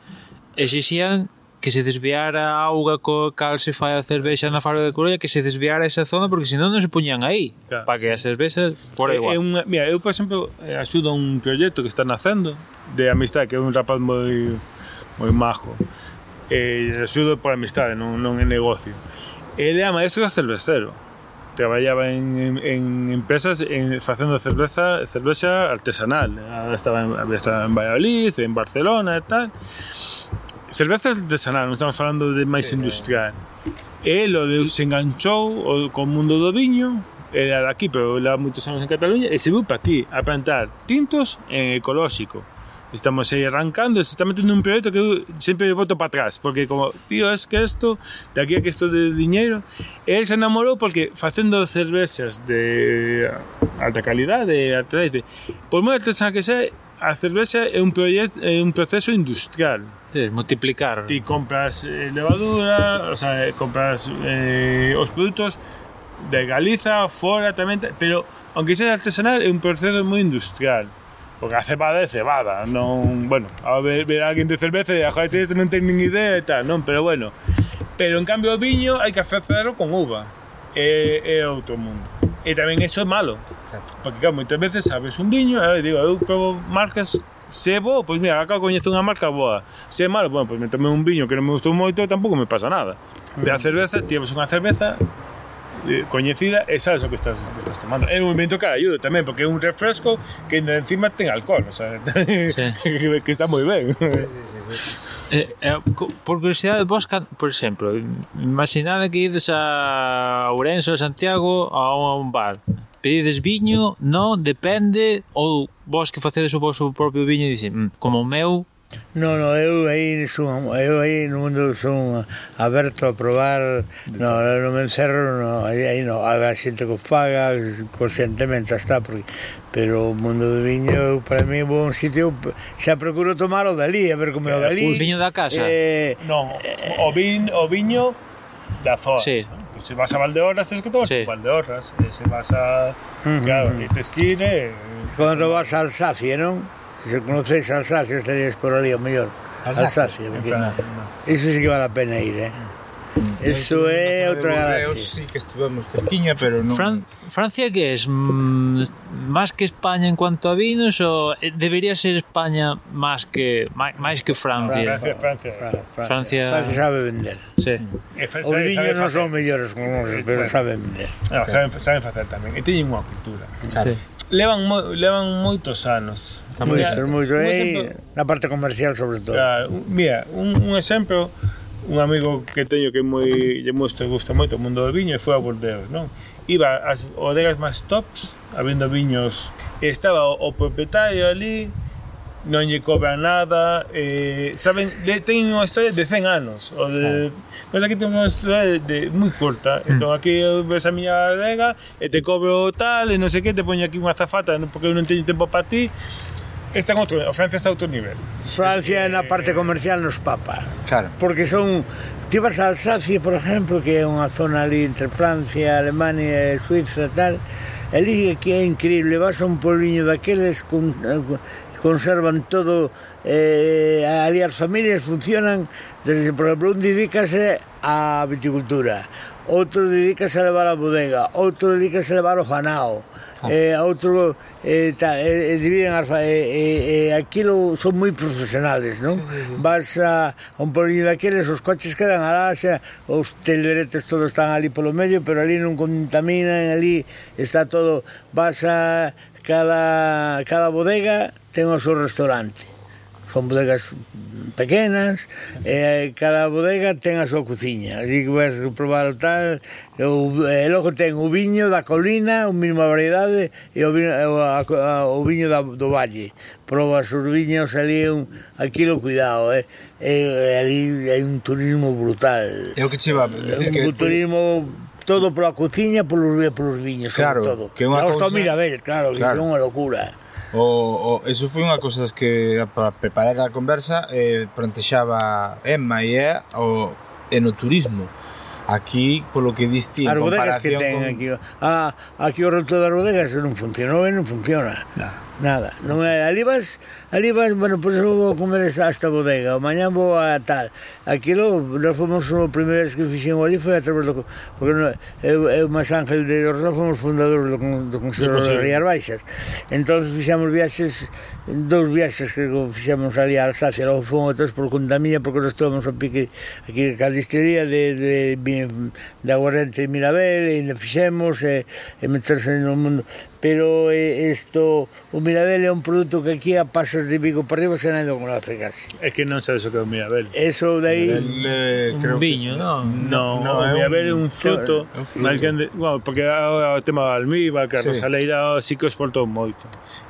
exixían que se desviara a auga co cal se fai a cervexa na Faro de Coruña, que se desviara esa zona porque senón non se puñan aí, claro, para que sí. as cervexas fora igual. É, é unha, mira, eu, por exemplo, eh, axudo a un proxecto que está nacendo de amistade, que é un rapaz moi moi majo. Eh, axudo por amistade, non, non é negocio. Ele é maestro cervecero. Traballaba en, en, en empresas en, facendo cerveza, cervexa artesanal. Estaba en, estaba en Valladolid, en Barcelona e tal cerveza artesanal, non estamos falando de máis sí, industrial. El o de, se enganchou o, co mundo do viño, era daqui, pero leva moitos anos en Cataluña, e se viu para aquí, a plantar tintos en ecolóxico. Estamos aí arrancando, se está metendo un proxecto que eu sempre voto para atrás, porque como, tío, es que isto, de aquí a que isto de diñeiro, él se enamorou porque facendo cervezas de alta calidade, de, Por moi artesana que sea, a cervexa é un, proyecto, é un proceso industrial. Sí, multiplicar. Ti compras eh, levadura, o sea, eh, compras eh, os produtos de Galiza, fora tamén, pero aunque sexa artesanal é un proceso moi industrial. Porque a cebada é cebada, non, bueno, a ver, ver a alguén de cerveza e a joder, isto non ten nin idea e tal, non, pero bueno. Pero en cambio o viño hai que facelo con uva. É, é outro mundo. E tamén eso é malo. Porque claro, moitas veces sabes un viño, e digo, eu probo marcas Se é bo, pois mira, acá coñezo unha marca boa. Se é malo, bueno, pois me tomei un viño que non me gustou moito, tampouco me pasa nada. De a cerveza, tienes unha cerveza eh, Eh, coñecida e sabes o que estás, que estás tomando. É un momento que ayuda tamén, porque é un refresco que encima ten alcohol, o sea, sí. <laughs> que, que está moi ben. Sí, sí, sí. Eh, eh, por curiosidade, vos, por exemplo, imaginade que ides a Ourense ou Santiago a un bar, pedides viño, non, depende, ou vos que facedes o vosso propio viño e dices, mmm, como o meu, Non, non, eu aí son, eu aí no mundo son aberto a probar, no, non me encerro, no, aí, aí no, a xente que faga conscientemente está, porque, pero o mundo do viño eu, para mí é un sitio, xa procuro tomar o dalí, a ver como é o eh, dalí. O viño da casa? Eh, non, o, vin, o viño da zona. Sí. Pues se vas a Valdeorras, tens que tomar sí. Valdeorras, se vas a, uh -huh. claro, e te. Cando vas a Alsacia, non? Se conoceis Alsacia, estaríais por ali, o mellor. Alsacia. Alsacia porque... Iso sí que vale a pena ir, eh? Mm. Eso é outra galaxia. Sí que estuvemos cerquiña, pero non... Fran Francia que es mm, máis que España en cuanto a vinos ou eh, debería ser España máis que máis que Francia. Francia, Francia. Francia, Francia... Francia sabe vender. Sí. Os viños non son mellores como nos, pero saben vender. No, saben, saben facer tamén. E teñen unha cultura. Claro. Sí. Levan, mo, levan moitos anos Está moi, está moi aí na parte comercial sobre todo. Claro, mira, un, un exemplo un amigo que teño que moi lle mostra gusta moito o mundo do viño e foi a Bordeos, non? Iba ás bodegas máis tops, habendo viños, e estaba o, o propietario ali, non lle cobra nada, eh, saben, le, ten unha historia de 100 anos, o de, ah. nós aquí temos unha historia de, de moi curta, mm. entón aquí ves a miña bodega, e te cobro tal, e non sei que, te poño aquí unha zafata, porque eu non teño tempo para ti, Está en outro, a Francia está a outro nivel. Francia é na parte eh, comercial nos papa. Claro. Porque son ti vas a Alsacia, por exemplo, que é unha zona ali entre Francia, Alemania e Suiza tal, ali que é increíble, vas a un polviño daqueles con, eh, conservan todo eh, ali as familias funcionan desde, por exemplo, un dedícase á viticultura outro dedícase a levar a bodega outro dedícase a levar o janao e eh, outro eh, e, tal, e, eh, e dividen as e, e, e aquilo son moi profesionales, non? Sí, sí. Vas a un polín daqueles, os coches quedan alá, xa, os teleretes todos están ali polo medio, pero ali non contaminan, ali está todo, vas a cada, cada bodega ten o seu restaurante son bodegas pequenas, e cada bodega ten a súa cociña. Así que vais probar o tal, e, o, e logo ten o viño da colina, o mesma variedade, e o, viño, a, a, o viño da, do valle. Probas os viños ali, un, aquilo cuidado, eh? E, ali hai un turismo brutal. É o que che va a decir un, que... Un turismo todo pola cociña, polos, polos viños, claro, sobre todo. Que é unha cousa... Mira, ver, claro, claro, que é unha locura. O, o, eso foi unha cousa das que para preparar a conversa eh, plantexaba Emma e é o enoturismo aquí polo que diste as bodegas que ten con... aquí ah, aquí o reto das bodegas non funcionou e non funciona. Nah. nada. Non é, ali vas ali bueno, por eso vou comer esta, esta bodega, o mañán vou a tal. Aquilo, nós fomos o primeiro vez que fixemos ali foi a través do... Porque no, eu, eu máis Ángel de Rosó fomos fundadores do, do Conselho de Rías Baixas. Entón fixamos viaxes, dous viaxes que fixemos ali a Alsacia, logo fomos outros por conta miña, porque nós tomamos a pique aquí a distería de, de, de, de Aguardente e Mirabel, e ainda fixemos, e, e meterse no mundo. Pero eh, isto, o Mirabel é un produto que aquí a sesenta de Vigo para arriba xa non o conoce casi. É que non sabes o que é o Mirabel. Eso de aí... Eh, creo un viño, non? Non, no, no, o Mirabel é un fruto. É un fruto. Que, bueno, porque o tema da almíbar, que a sí. Rosaleira sí que exportou moito.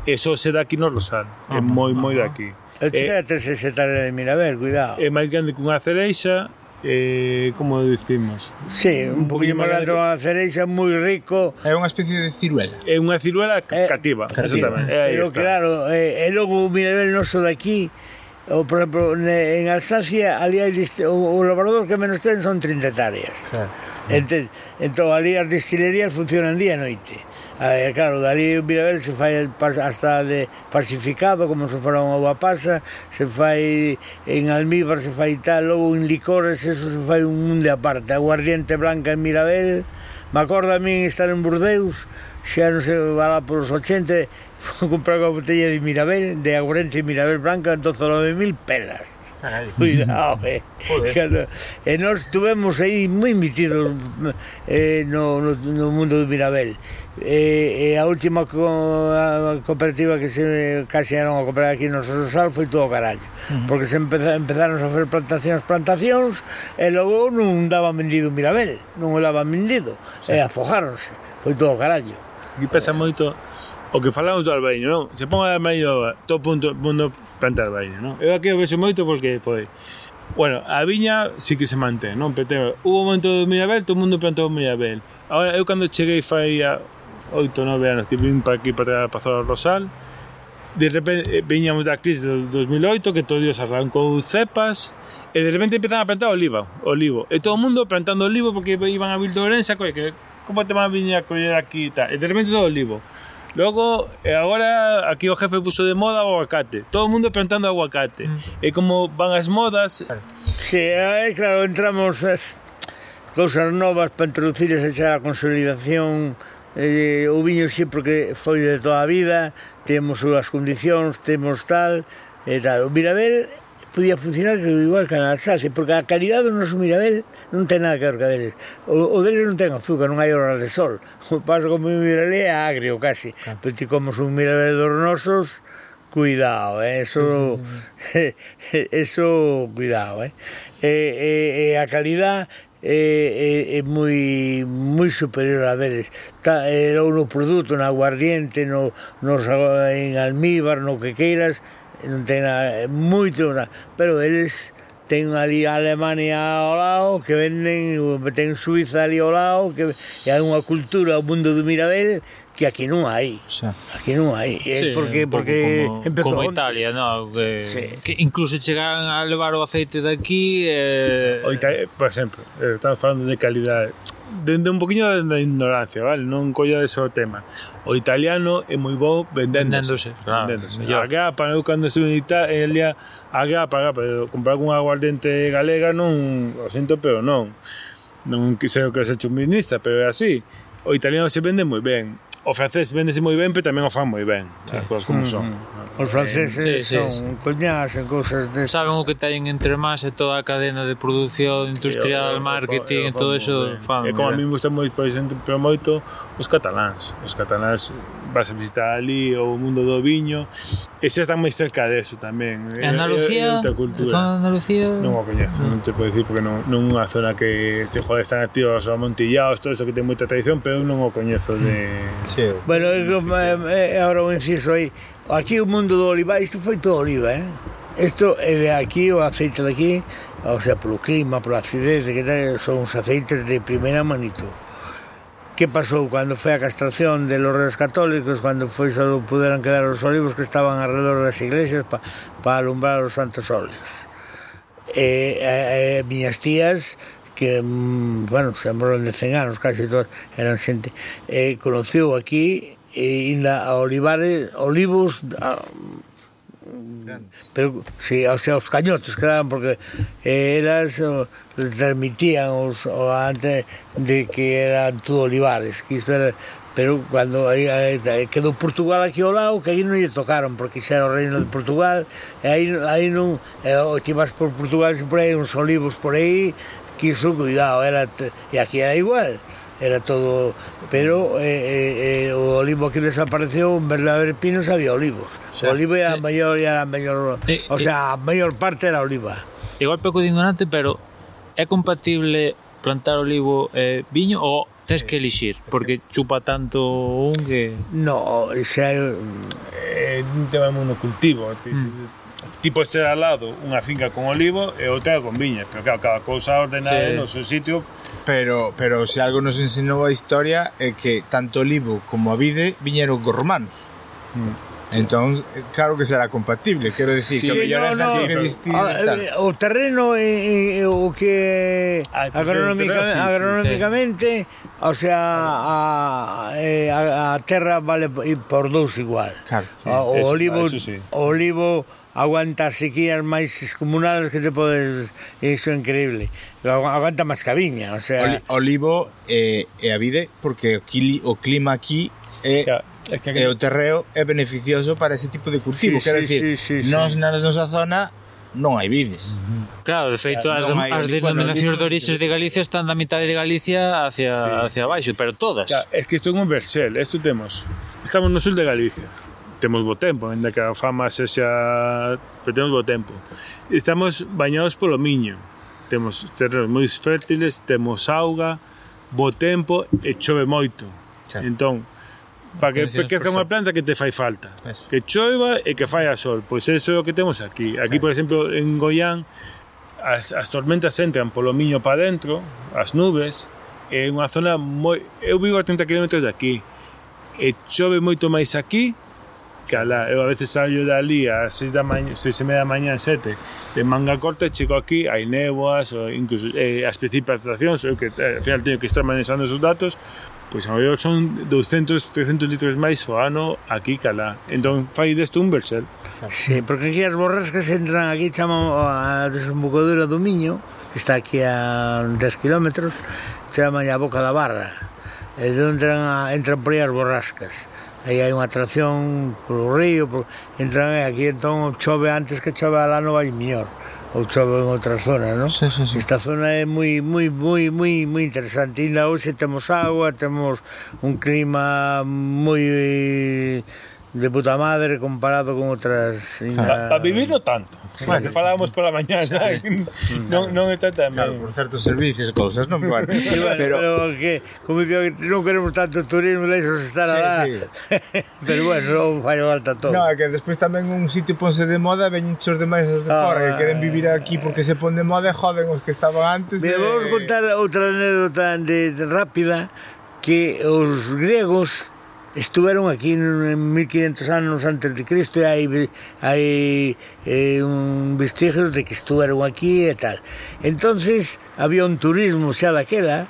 Eso se dá aquí no Rosal. Ah, é moi, moi daqui. Eu cheguei a ter 60 de Mirabel, cuidado. É máis grande que unha cereixa, eh, como decimos? Sí, un, un poquinho máis grande unha cereixa, moi rico. É unha especie de ciruela. É unha ciruela eh, cativa, cativa. exactamente. Eh, Pero está. claro, eh, e logo o mirabel noso daqui, o, por exemplo, en Alsacia, ali hai o, o labrador que menos ten son 30 hectáreas. Claro. Eh. Entón, entón, ali as destilerías funcionan día e noite. Eh, claro, dali o Mirabel se fai hasta de pacificado, como se fora unha uva pasa, se fai en almíbar, se fai tal, logo en licores, eso se fai un mundo aparte. Aguardiente blanca en Mirabel, me acordo a min estar en Burdeus, xa non sei, va lá por os 80, fui comprar unha botella de Mirabel, de aguardiente Mirabel blanca, 12.000 pelas. <laughs> Cuidado, eh. Joder. E nós tuvemos aí moi metidos eh, no, no, no mundo do Mirabel e, e a última co, a cooperativa que se casi a comprar aquí no Sosal foi todo carallo uh -huh. porque se empeza, empezaron a facer plantacións plantacións e logo non daban vendido Mirabel non o daban vendido sí. e afojáronse foi todo carallo e pesa moito o que falamos do albariño, non? Se pon a albariño todo punto, mundo planta albariño, non? Eu aquí o vexo moito porque foi Bueno, a viña sí que se mantén, non? Pero hubo un momento do Mirabel, todo o mundo plantou o Mirabel. Ahora, eu cando cheguei fai a 8, 9 anos que vim para aquí para Pazar Rosal de repente eh, viñamos da crise do 2008 que todo Dios arrancou cepas e de repente empezan a plantar oliva, olivo e todo o mundo plantando olivo porque iban a vir do Orense coi, que como te van viña a coller aquí e tal e de repente todo olivo Logo, e agora aquí o jefe puso de moda o aguacate. Todo o mundo plantando aguacate. Mm. E como van as modas... Sí, aí claro, entramos as cousas novas para introducir esa consolidación eh, o viño sí porque foi de toda a vida, temos as condicións, temos tal, e tal. O Mirabel podía funcionar que igual que na Alsace, porque a calidad do noso Mirabel non ten nada que ver ca deles. O, o deles non ten azúcar, non hai horas de sol. O paso como o Mirabel é agrio, casi. Pero ti como un Mirabel dos nosos, cuidado, eh? eso, sí, <laughs> eso, cuidado, eh? E, e, e a calidad é, é, é moi, moi superior a deles. Ta, é, ou no produto, na aguardiente no, no, en almíbar, no que queiras non ten nada, moito nada. pero eles ten ali a Alemania ao lado que venden ten Suiza ali ao lado que, e hai unha cultura o mundo do Mirabel que aquí non hai. Xa. Aquí non hai. Eh, sí, porque porque como, empezou como. Italia, no, que, sí. que incluso chegaran a levar o aceite daqui eh... O por exemplo, estamos falando de calidade dende un poquinho da ignorancia, vale? Non collades o tema. O italiano é moi bo vendéndose. Vendéndose, claro. Vendéndose. A grapa, eu cando estuve en Italia, a grapa, pero comprar unha aguardente galega non, o sinto, pero non. Non quise que se chuminista, pero é así. O italiano se vende moi ben o francés vendese moi ben, pero tamén o fan moi ben, sí. as cousas como mm, son. Mm -hmm. Os franceses sí, sí, son sí. un en cousas de... Saben o que teñen entre más e toda a cadena de produción industrial, eu, eu, marketing e todo eso fan. E como a mí me gusta moi, por exemplo, moito os cataláns. Os cataláns vas a visitar ali o mundo do viño e xa están máis cerca deso tamén. E Andalucía, é, é zona de Andalucía... Non o coñezo, non te podo dicir porque non, non unha zona que te joder, están activos os amontillados, todo eso que ten moita tradición, pero non o coñezo de... Sí. Bueno, é sí, eh, eh agora un inciso aí, Aquí o mundo do oliva, isto foi todo oliva, eh? Isto é de aquí, o aceite de aquí, o sea, polo clima, pola acidez, que tal, son uns aceites de primeira manito. Que pasou cando foi a castración de los reis católicos, cando foi só puderan quedar os olivos que estaban alrededor das iglesias para pa alumbrar os santos óleos. Eh, eh, eh, e, e, e miñas tías que, mm, bueno, se morron de 100 anos, casi todas eran xente, eh, conociu aquí e inda a Olivares, Olivos, a, pero si sí, o sea, os cañotes que daban porque eh, elas o, transmitían os o antes de que eran todo olivares, que isto era pero cando aí, aí, quedou Portugal aquí ao lado, que aí non lle tocaron porque xa era o reino de Portugal e aí, aí non, e, o vas por Portugal por aí uns olivos por aí que iso, cuidado, era, e aquí era igual era todo, pero eh, eh, eh o olivo que desapareceu, en verdad de pinos había olivos. O, sea, o olivo era eh, maior, era a maior, eh, o sea, eh, a maior parte era oliva. Igual pouco de ignorante, pero é compatible plantar olivo e eh, viño ou tens que elixir, porque chupa tanto un que... No, xa é... Eh, un tema monocultivo, mm ti este ter al lado unha finca con olivo e outra con viña, pero claro, cada cousa ordenada sí. no seu sitio. Pero, pero se algo nos ensinou a historia é que tanto olivo como a vide viñeron cos romanos. Mm. Entón, claro que será compatible, quero dicir sí, que mellor no, no, pero, ah, eh, o terreno é, é o que ah, agronómicamente, sí, agronómicamente sí, sí. o sea, a, a, eh, a terra vale por dous igual. Claro, sí, o, eso, olivo, eso sí. o olivo aguanta as sequías máis descomunales que te podes... Iso é increíble. Aguanta máis que a viña, o sea... Olivo eh, e, e a vide, porque o, quili, o clima aquí é... Claro. Es que aquí... E o terreo é beneficioso para ese tipo de cultivo, sí, quero sí, dicir, sí, sí, nos na nosa zona non hai vides. Claro, de feito as, non as denominacións de orixes de Galicia están da metade de Galicia hacia sí. hacia abaixo, pero todas. Claro, es que isto é un berxel, isto temos. Estamos no sul de Galicia temos bo tempo, ainda que a fama sexa... pero temos bo tempo. Estamos bañados polo miño, temos terrenos moi fértiles, temos auga, bo tempo e chove moito. Claro. Entón, para que crezca unha planta que te fai falta. Eso. Que choiva e que fai a sol. Pois eso é o que temos aquí. Aquí, por exemplo, en Goián, as, as tormentas entran polo miño para dentro, as nubes, é unha zona moi... Eu vivo a 30 km de aquí, e chove moito máis aquí que alá, eu a veces saio ali a 6 da maña, 6 e media da mañá, 7, de manga corta, chego aquí, hai néboas, ou incluso eh, as precipitacións, eu que eh, al final teño que estar manexando esos datos, pois a mellor son 200, 300 litros máis o ano aquí calá. Entón fai desto un berxel. Sí, porque aquí as borrascas entran aquí, chaman a desembocadura do Miño, que está aquí a 10 kilómetros, chaman a Boca da Barra. E entran, a, entran por aí as borrascas aí hai unha atracción polo río, por... entran eh, aquí entón chove antes que chove alá no vai mellor ou chove en outra zona, non? Sí, sí, sí. Esta zona é moi moi moi moi moi interesante. Ainda hoxe temos agua, temos un clima moi de puta madre comparado con outras Para vivir no tanto. Sí. bueno, que falábamos pola mañá sí. <laughs> non, non está tan claro, por certos servicios e cousas non bueno, <laughs> sí, bueno, pero... pero que como digo non queremos tanto turismo deixos estar sí, alá sí. <laughs> pero bueno non fai falta todo. No, que despois tamén un sitio ponse de moda veñen chos demais os de ah, fora que queren eh. vivir aquí porque se pon de moda e joden os que estaban antes Mira, e... vamos contar outra anécdota de, de rápida que os gregos Estuveron aquí en 1500 anos antes de Cristo e hai, hai eh, un vestigio de que estuveron aquí e tal. entonces había un turismo xa daquela,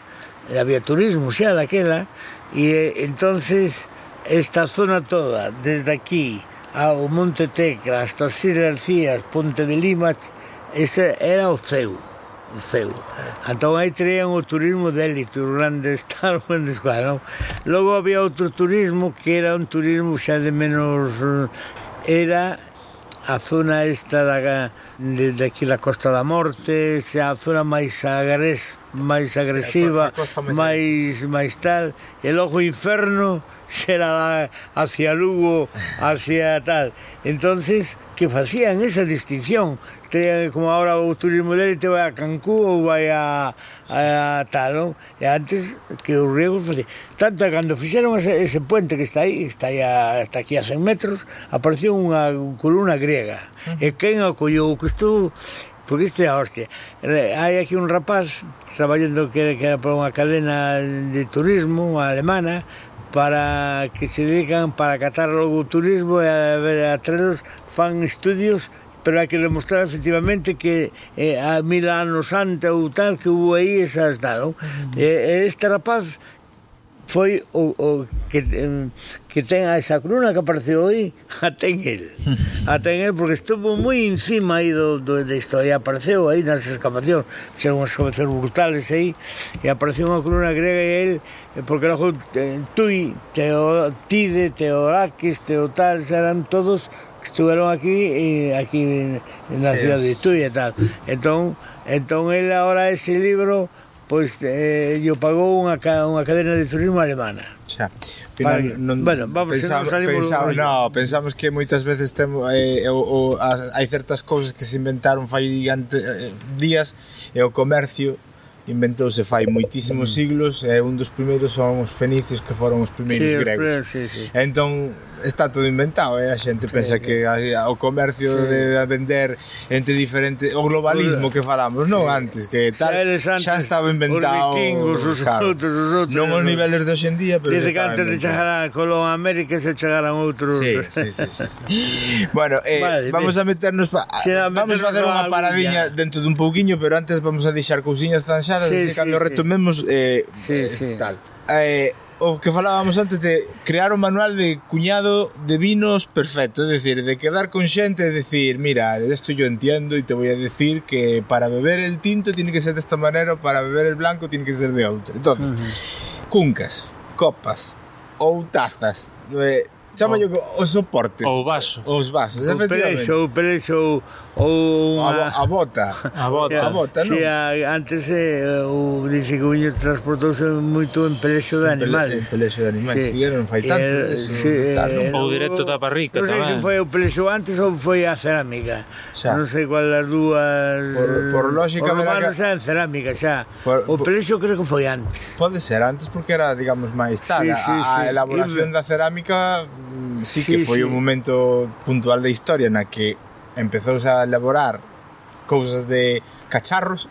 había turismo xa daquela, e eh, entonces esta zona toda, desde aquí ao Monte Tecla, hasta Sira Alcías, Ponte de Lima, ese era o Ceu seu. Entón aí traían o turismo de élite, o grande estar, <laughs> o grande escuela, non? Logo había outro turismo que era un turismo xa de menos... Era a zona esta da, de, de aquí da Costa da Morte, xa a zona máis agresa máis agresiva, máis máis tal, e logo o inferno <laughs> será hacia Lugo, hacia tal. Entonces, que facían esa distinción, como ahora o turismo dele te vai a Cancún ou vai a, a tal, non? E antes que os riegos facían. Tanto cando fixeron ese, ese puente que está aí, está aí a, hasta aquí a 100 metros, apareceu unha columna griega. E quen acollou o que estuvo, porque isto é a hostia. Hai aquí un rapaz traballando que, que era para unha cadena de turismo alemana para que se dedican para catar logo o turismo e a ver a trenos fan estudios pero hai que demostrar efectivamente que eh, a mil anos antes ou tal que hubo aí esas tal, non? Mm e, eh, este rapaz foi o, o que, eh, que ten a esa cruna que apareceu aí, a ten el. A ten el, porque estuvo moi encima aí do, do, isto aí apareceu aí nas excavacións, fixeron unhas excavacións brutales aí, e apareceu unha cruna grega e el, eh, porque logo eh, Tui, Teo, Tide, Teorakis, Teotal, eran todos que estuveron aquí, e aquí na cidade de Tui e tal. Entón, entón el agora ese libro pois eh, lle pagou unha, unha cadena de turismo alemana. Xa. Final, para, non, bueno, vamos, pensamos, non pensamos, no, pensamos que moitas veces tem, eh, o, o, as, hai certas cousas que se inventaron fai ante, eh, días e o comercio inventouse fai moitísimos mm. siglos e un dos primeiros son os fenicios que foron os primeiros sí, gregos. Primeiros, sí, sí. Entón está todo inventado, eh? a xente pensa que o comercio sí. de vender entre diferentes o globalismo que falamos, non antes que tal xa, antes, xa estaba inventado os vikingos, os claro, outros, os outros non os niveles de hoxendía, pero Dice que antes de chegar a Colón a América se chegaran outros sí, sí, sí, sí, sí. bueno, eh, vale, vamos a meternos pa, si vamos a facer unha paradiña dentro dun pouquiño, pero antes vamos a deixar cousiñas zanxadas sí, e sí, cando sí. retomemos eh, sí, eh, sí. tal eh, o que falábamos antes de crear un manual de cuñado de vinos perfecto, es decir, de quedar con xente e decir, mira, esto yo entiendo y te voy a decir que para beber el tinto tiene que ser de esta manera, para beber el blanco tiene que ser de outra. Entonces, uh -huh. cuncas, copas ou tazas, eh, chama yo os soportes. Ou vaso. Os vasos, o efectivamente. Pres, ou pelexo, ou ou unha... a, bota. A bota, a bota non? Sí, a, antes eh, o dixe que o viño transportouse moito en pelexo de animales. En pelexo de animales, sí. non fai tanto. Eh, Eso, sí, eh, tal, non? Ou directo da parrica non tamén. Sei se foi o pelexo antes ou foi a cerámica. Xa. Non sei cual das dúas... Por, por lógica... Por que... en cerámica, xa. Por, o pelexo creo que foi antes. Pode ser antes porque era, digamos, máis tal Sí, sí, sí. A, a elaboración e... da cerámica mm, sí que sí, foi sí. un momento puntual da historia na que empezouse a elaborar cousas de cacharros,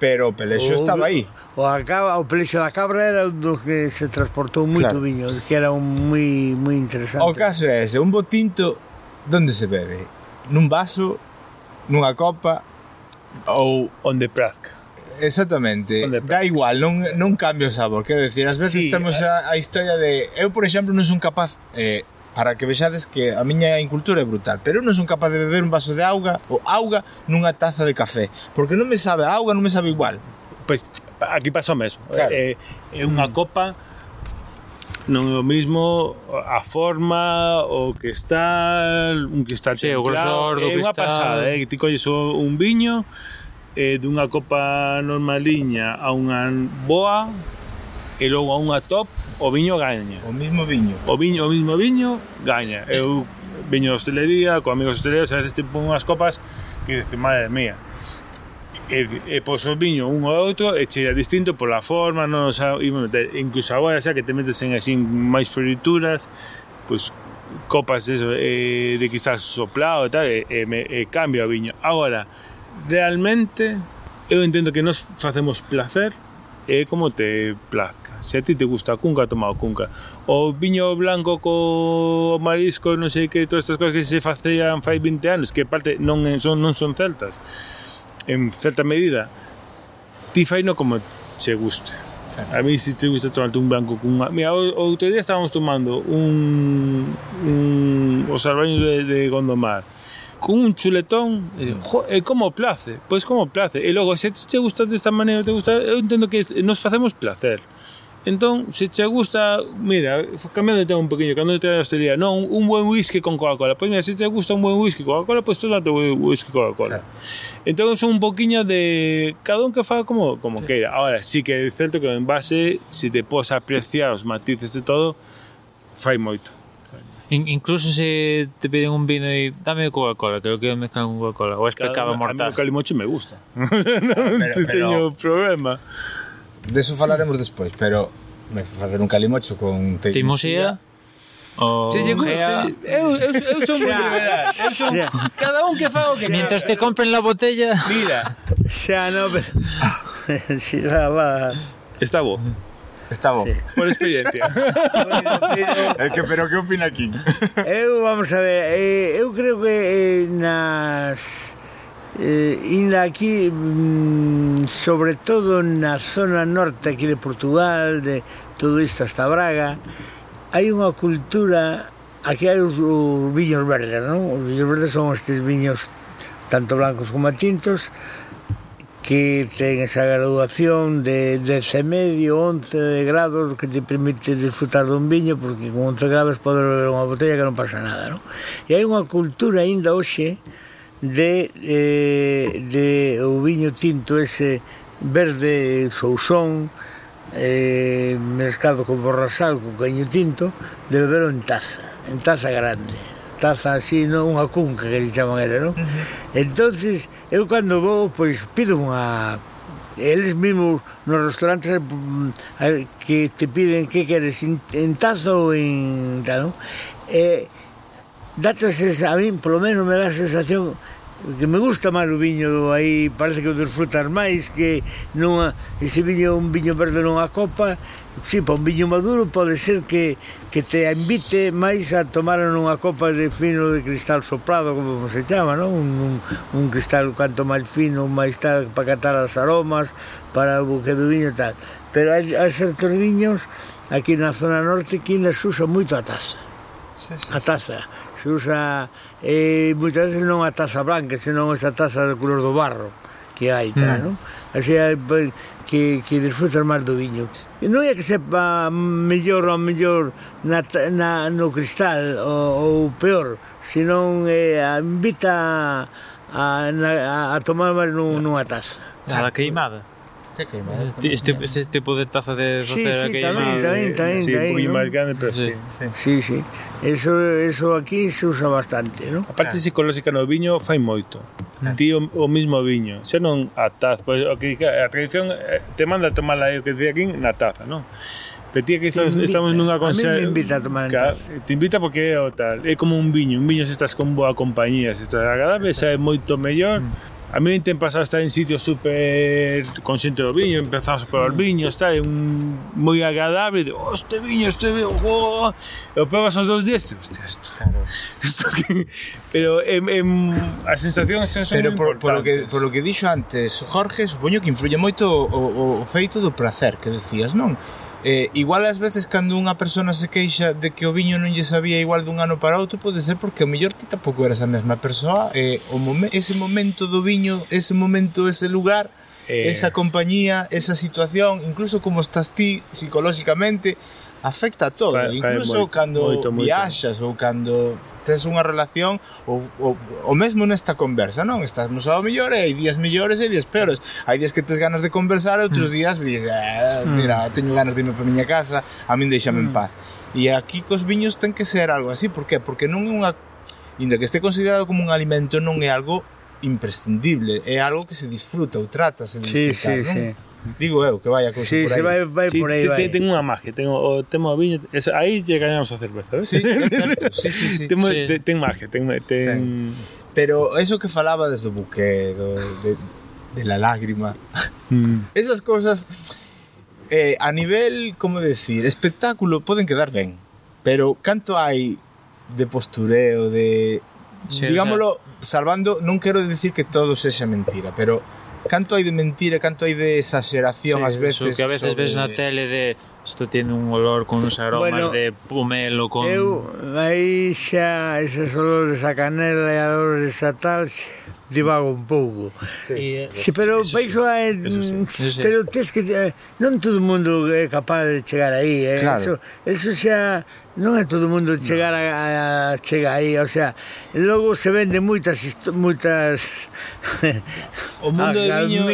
pero o pelexo o, estaba aí. O, a cabra, o pelexo da cabra era un dos que se transportou moito claro. viño, que era un moi moi interesante. O caso é ese, un botinto onde se bebe? Nun vaso, nunha copa ou onde prazca. Exactamente, onde da igual, non, non cambia o sabor Quero decir, ás veces sí, temos a, a historia de Eu, por exemplo, non son capaz eh, para que vexades que a miña incultura é brutal, pero eu non son capaz de beber un vaso de auga ou auga nunha taza de café, porque non me sabe a auga, non me sabe igual. Pois aquí pasa o mesmo. Claro. É, é unha copa non é o mismo a forma, o que está, un que está sí, o grosor do é unha pasada, eh, que ti colles un viño eh, dunha copa normaliña a unha boa e logo a unha top o viño gaña. O mismo viño. O viño, o mismo viño gaña. Eh. Eu viño de hostelería, con amigos hostelería, a veces te pon unhas copas que dices, madre mía. E, e pois o viño un ou outro e cheira distinto pola forma, non, o sea, incluso agora xa que te metes en así máis frituras, pois copas de, eso, eh, de quizás soplado e tal, e, e, me, e cambia o viño. Agora, realmente, eu entendo que nos facemos placer é como te plazca. Se a ti te gusta a cunca, toma o cunca. O viño blanco co marisco, non sei que, todas estas cousas que se facían fai 20 anos, que parte non son, non son celtas, en certa medida, ti fai no como che guste. A mí si te gusta tomarte un blanco cunha... Mira, o, outro día estábamos tomando un, un os albaños de, de Gondomar, un chuletón e, jo, eh, e como place, pois como place e logo se te gusta desta maneira te gusta, eu entendo que nos facemos placer Entón, se te gusta, mira, cambiando un poquinho, cando te da hostelería, non, un buen whisky con Coca-Cola. Pois mira, se te gusta un buen whisky con Coca-Cola, pois tú date un whisky Coca-Cola. Entón, son un poquinho de cada un que faga como como sí. queira. Ahora, sí que é certo que o envase, se te podes apreciar os matices de todo, fai moito. In, incluso se te piden un vino y dame Coca-Cola, creo que mezclan con Coca-Cola. O es claro, pecado mortal. A mí o calimoche me gusta. <laughs> pero, te teño problema. De eso falaremos despois, pero me facer un calimocho con teimosía. O... Se lle gusta, eu, eu, eu son moi de verdad. Eu son, cada un que fago que... Mientras te compren la botella... Mira. <laughs> Xa, no, pero... <laughs> Xa, va. Está bo. Está. Sí. Por experiencia. <laughs> é que, pero que opina aquí? eu, vamos a ver, eh, eu creo que eh, nas... Eh, inda aquí, mm, sobre todo na zona norte aquí de Portugal, de todo isto hasta Braga, hai unha cultura, aquí hai os, os viños verdes, non? Os viños verdes son estes viños tanto blancos como tintos, que ten esa graduación de 10 e medio, 11 grados que te permite disfrutar dun viño porque con 11 grados podes beber unha botella que non pasa nada, non? E hai unha cultura aínda hoxe de, eh, de o viño tinto ese verde sousón eh, mezclado con borrasal, con caño tinto de beber en taza, en taza grande taza así, non? unha cunca que lle chaman era, non? Uh -huh. entonces eu cando vou, pois pido unha eles mismos nos restaurantes eh, mm, que te piden que queres en taza ou en tal, non? Eh, datas esa, a mí polo menos me dá a sensación que me gusta máis o viño aí parece que o disfrutas máis que nunha, ese viño un viño verde nunha copa si, sí, para un viño maduro pode ser que, que te invite máis a tomar nunha copa de fino de cristal soprado como se chama non? Un, un, un cristal canto máis fino máis tal para catar as aromas para o buque do viño tal pero hai, hai certos viños aquí na zona norte que ainda se usa moito a taza sí, sí. a taza se usa e moitas veces non a taza branca, senón esa taza de color do barro que hai, tal, mm. non? O sea, que, que disfrutas máis do viño. E non é que sepa mellor ou mellor na, na, no cristal ou, ou peor, senón eh, invita a, a, a tomar máis nunha taza. A la queimada. Está queimado. Este, este tipo de taza de rotera sí, sí, que tamén, hay, tamén, tamén, sí, tamén, un poquinho ¿no? máis grande, pero sí. Sí, sí. sí. Eso, eso aquí se usa bastante, ¿no? A parte ah. psicolóxica no viño fai moito. Ah. Ti o, o mismo viño, xa non a taza, pois pues, o que a tradición eh, te manda a tomar aí o que dicía aquí na taza, non? Pero tía que estamos, invita, estamos nunha. A mí me invita a tomar ca, Te invita porque é o tal, é como un viño, un viño se estás con boa compañía, se estás agradable, xa é moito mellor. Mm A mí ten pasado estar en sitios super consciente do viño, empezamos por os viños, tal, un moi agradable, de, oh, este viño, este viño, oh, e o probas os dos días, hostia, isto, isto <laughs> que... Pero em, em, a sensación sen son Pero por, por, lo que, por lo que dixo antes, Jorge, supoño que influye moito o, o, o feito do placer que decías, non? Eh, igual ás veces cando unha persona se queixa de que o viño non lle sabía igual dun ano para outro pode ser porque o mellor ti tampouco eras a mesma persoa eh, o momen ese momento do viño ese momento, ese lugar eh... esa compañía, esa situación incluso como estás ti psicolóxicamente afecta a todo, fai, incluso moi, cando moito, moito. viaxas ou cando tes unha relación ou, ou, ou mesmo nesta conversa, non? Estamos ao mellor e hai días mellores e días peores. Hai días que tes ganas de conversar e outros mm. días dices, eh, mm. mira, teño ganas de irme para a miña casa, a min deixame en mm. paz. E aquí cos viños ten que ser algo así, por que? Porque non é unha inda que este considerado como un alimento non é algo imprescindible, é algo que se disfruta ou trata se disfrutar, sí, sí, non? Sí. Digo eu que vai a cousa Sí, por aí. vai, vai Sí, por aí, te- vai. te- ten unha magia, ten o, o tema do viño, eso, aí lle gañamos a cerveza, ves? Sí, <laughs> é certo, sí, sí, sí. ten, Sí. te- ten magia, ten, ten... Pero eso que falaba desde o buque, do, de, de la lágrima, Mm. esas cosas eh, a nivel, como decir, espectáculo poden quedar ben, pero canto hai de postureo, de Sí, digámoslo, salvando, non quero decir que todo sexa mentira, pero canto hai de mentira, canto hai de exageración sí, veces. veces. que a veces sobre... ves na tele de isto tiene un olor con uns aromas bueno, de pomelo con Eu aí xa esos olores a canela e a olores a tal divago un pouco. Sí. sí pero eso sí, eso sí. Mm, pero tes que eh, non todo o mundo é capaz de chegar aí, eh? Claro. Eso, eso xa Non é todo mundo chegar a, a chegar aí, o sea, logo se vende moitas moitas o mundo a, de ah, viño.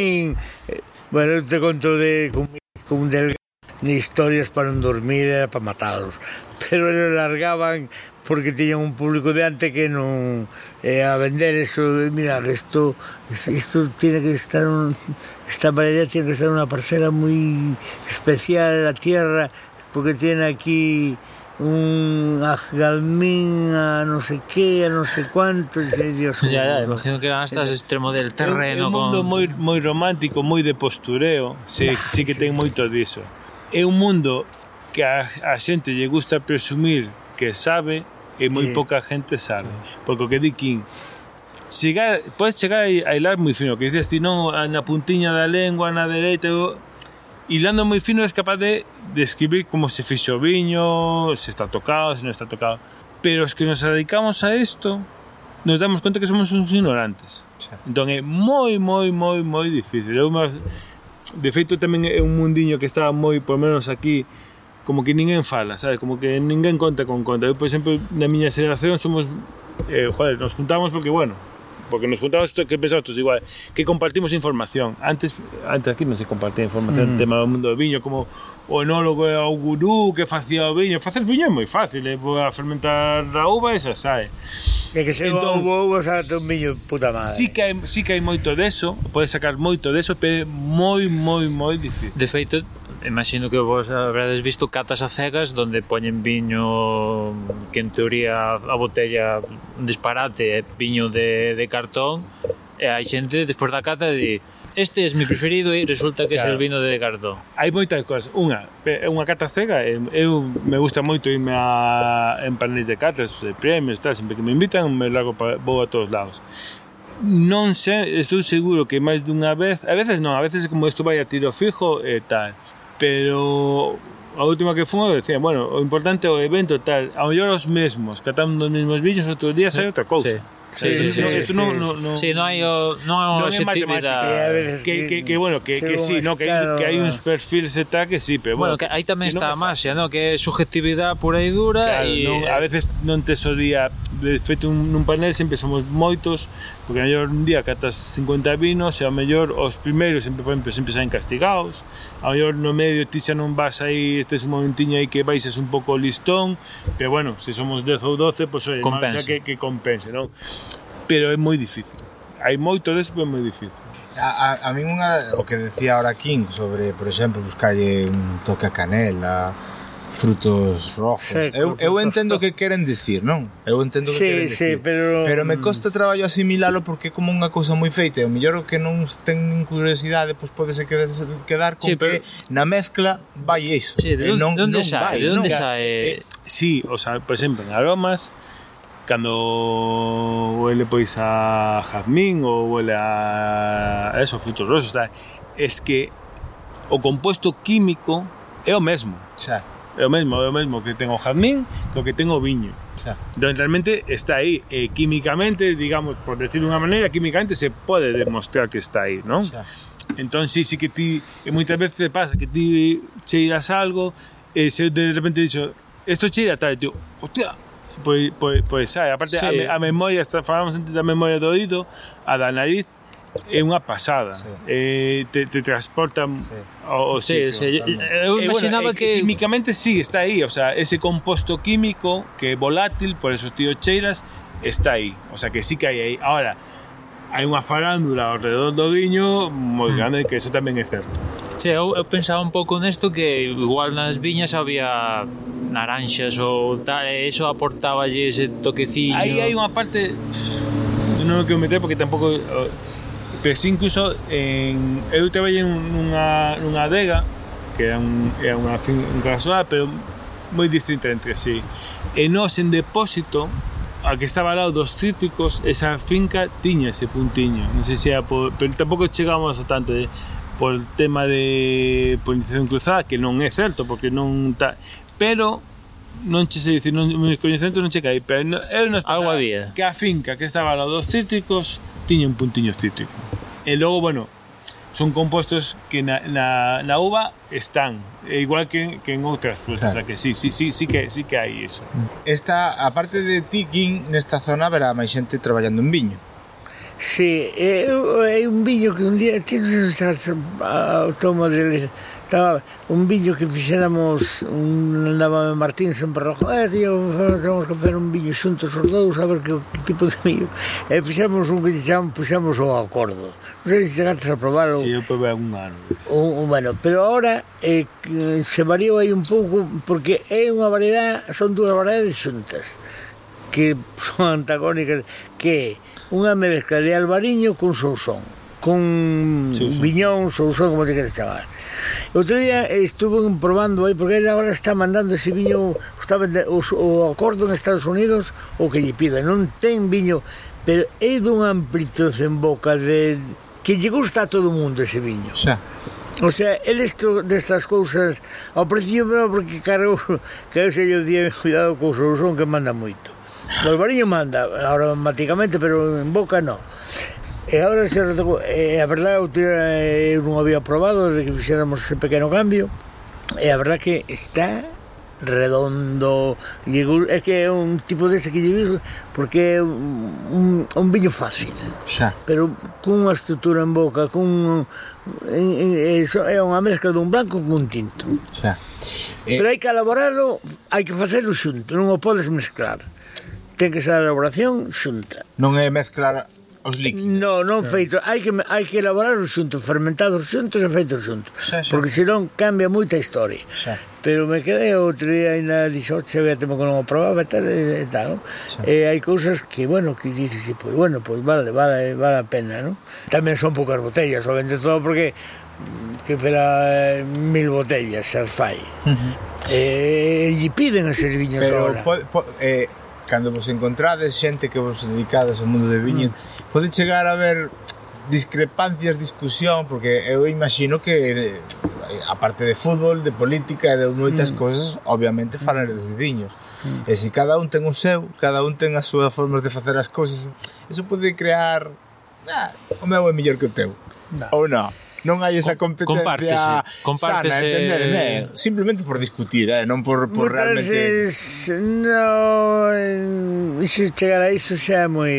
Bueno, eu te conto de con, con del de historias para non dormir era para matalos, pero lo largaban porque tiñan un público de ante que non eh, a vender eso, mira, isto isto tiene que estar un, esta variedad tiene que estar unha parcela moi especial a tierra porque tiene aquí unha galmín a non sei que, a non sei cuánto, e Dios. Ya, ya, imagino que eran hasta extremo del terreno. É un mundo con... moi, moi romántico, moi de postureo, sí, sí que ten moito diso. É un mundo que a, a xente lle gusta presumir que sabe e moi sí. pouca gente sabe. Porque o que di King, chegar, podes chegar a hilar moi fino, que dices ti non na puntiña da lengua, na dereita, hilando moi fino es capaz de describir como se o viño, se está tocado, se non está tocado. Pero os que nos dedicamos a isto, nos damos conta que somos uns ignorantes. Xa. Entón é moi, moi, moi, moi difícil. Eu, de feito, tamén é un mundiño que está moi, por menos aquí, como que ninguén fala, sabes? Como que ninguén conta con conta. Eu, por exemplo, na miña xeración somos, eh, joder, nos juntamos porque, bueno, porque nos juntamos que pensamos todos igual, que compartimos información. Antes, antes aquí non se compartía información, mm. tema do mundo do viño, como o enólogo e o gurú que facía o viño. Facer viño é moi fácil, é eh? fermentar a uva e xa sae. E que se entón, o uva xa un viño puta madre. Sí que hai, sí que hai moito deso, podes sacar moito deso, pero é moi, moi, moi difícil. De feito, imagino que vos habrades visto catas a cegas donde poñen viño que en teoría a botella un disparate é viño de, de cartón e hai xente despois da cata de este é es mi preferido e resulta que claro. é el vino de cartón hai moitas cousas unha é unha cata cega eu me gusta moito irme a, en paneles de catas de premios tal sempre que me invitan me largo pa, vou a todos lados non sei, estou seguro que máis dunha vez, a veces non, a veces como isto vai a tiro fijo e tal pero a última que fomos decía, bueno, o importante é o evento tal, a mellor os mesmos, catando os mesmos vídeos, outros días hai outra cousa. Sí. Sí, sí, sí, no, sí, no, no, no, sí, no hai o, non hai é matemática que, que, que, bueno, que, que sí, no, que, hai, que hai uns perfiles e tal que sí, pero bueno, bueno que aí tamén está a maxia, no, que é subjetividade pura e dura claro, e... Non, a veces non te soría de feito un, un panel sempre somos moitos Porque a mellor un día catas 50 vinos e a mellor os primeiros sempre, por exemplo, sempre saen castigados. A mellor no medio ti xa non vas aí, estes un momentiño aí que baixes un pouco o listón, pero bueno, se somos 10 ou 12, pois pues, oi, marcha que, que compense, non? Pero é moi difícil. Hai moito deso, pero é moi difícil. A, a, a min unha, o que decía ahora King sobre, por exemplo, buscarlle un toque a canela, frutos rojos. Secos, eu, eu entendo o que queren decir, non? Eu entendo o que sí, queren decir. Pero... pero me mm. costa traballo asimilalo porque é como unha cousa moi feita. O mellor o que non ten nin curiosidade, pois pode podese quedar, quedar con sí, pero... que na mezcla vai iso. Sí, de, non, de onde non sae? Vai, de onde non? sae? Eh, sí, o sea, por exemplo, en aromas, cando huele pois a jazmín ou huele a esos frutos rosos, tal, es que o composto químico é o mesmo. Xa. É o mesmo, é o mesmo que ten o jazmín que que ten o viño. Donde realmente está aí. E químicamente, digamos, por decir de unha maneira, químicamente se pode demostrar que está aí, non? Xa. Entón, sí, sí que ti, e moitas veces pasa que ti cheiras algo, e se de repente dixo, esto cheira tal, e ti, hostia, pois, pois, pois sai, aparte Sí. a, me- a memoria, falamos antes da memoria do oído, a da nariz, é unha pasada. Sí. Eh, te, te transporta sí. ao, ao sí, sitio. Sí, eu eh, eh, imaginaba eh, bueno, que... Eh, químicamente sí, está aí. O sea, ese composto químico que é volátil, por eso tío cheiras, está aí. O sea, que sí que hai aí. Ahora, hai unha farándula ao redor do viño moi mm. grande, que eso tamén é certo. Sí, eu, eu pensaba un pouco nesto que igual nas viñas había naranxas ou tal, e eso aportaba ese toqueciño. Aí hai unha parte... Non me quero meter porque tampouco eh, sí incluso en, eu traballei nunha, nunha adega que é, un, é unha fin un casoa, pero moi distinta entre sí. E nós en depósito a que estaba ao lado dos cítricos esa finca tiña ese puntiño. Non sei se era por, pero tampouco chegamos a tanto de, por el tema de polinización cruzada que non é certo porque non ta, pero non che sei dicir, non, meus coñecementos non che caí, pero no, eu non Algo había. que a finca que estaba no dos cítricos tiña un puntiño cítrico. E logo, bueno, son compostos que na, na, na uva están, e igual que, que en outras frutas, claro. o sea que sí, sí, sí, sí que, sí que hai eso. Esta, aparte de tiquín, nesta zona verá máis xente traballando en viño. Sí, é, é un viño que un día tens un usar ao tomo de estaba un viño que fixéramos un andaba Martín sempre rojo eh, tío, temos que facer un viño xuntos os dous a ver que, que tipo de viño e fixemos un que chamamos, puxamos o acordo. Non sei se chegaste a probar o, si, eu probei un ano o, o, bueno, pero ahora eh, se variou aí un pouco porque é unha variedade son dúas variedades xuntas que son antagónicas que unha mezcla de albariño con sousón con sí, sí. viñón, sousón, como te queres chamar outro día estuve probando aí porque ele agora está mandando ese viño está vende, o, o acordo en Estados Unidos o que lle pida non ten viño pero é dun amplitud en boca de que lle gusta a todo mundo ese viño xa O sea, el esto destas cousas ao principio porque caro que eu sei o día cuidado co son que manda moito. O bariño manda, automáticamente, pero en boca non. E agora se e a verdade eu, tira, eh, eu non había probado desde que fixéramos ese pequeno cambio. E a verdade que está redondo. É que é un tipo dese que lle viso porque é un, un viño fácil. Xa. Pero cunha estrutura en boca cun Eso é unha mezcla dun blanco cun tinto. Xa. Eh, Pero hai que elaborarlo hai que facelo xunto non o podes mezclar ten que ser a elaboración xunta. Non é mezclar os líquidos. No, non claro. feito, hai que hai que elaborar os xuntos, fermentados xuntos e feitos xuntos, xa, xa. porque senón cambia moita historia. Xa. Pero me quedei outro día ainda dixo, se vea temo que non o probaba tal, e tal, non? E hai cousas que, bueno, que dices, pois pues, bueno, pois pues, vale, vale, vale a pena, non? Tamén son poucas botellas, o vende todo porque mm, que fera eh, mil botellas as fai. Uh -huh. Eh, e piden as serviñas Pero agora. po, eh, cando vos encontrades xente que vos dedicades ao mundo de viño, mm. pode chegar a ver discrepancias, discusión, porque eu imagino que eh, a parte de fútbol, de política e de moitas mm. cousas, obviamente mm. falan de viños. Mm. E se cada un ten o seu, cada un ten as súas formas de facer as cousas, eso pode crear ah, o meu é mellor que o teu. No. Ou non non hai esa competencia compártese, compártese... sana, entendedeme? Eh, Simplemente por discutir, eh? non por, por Muchas realmente... No, iso chegar a iso xa é moi...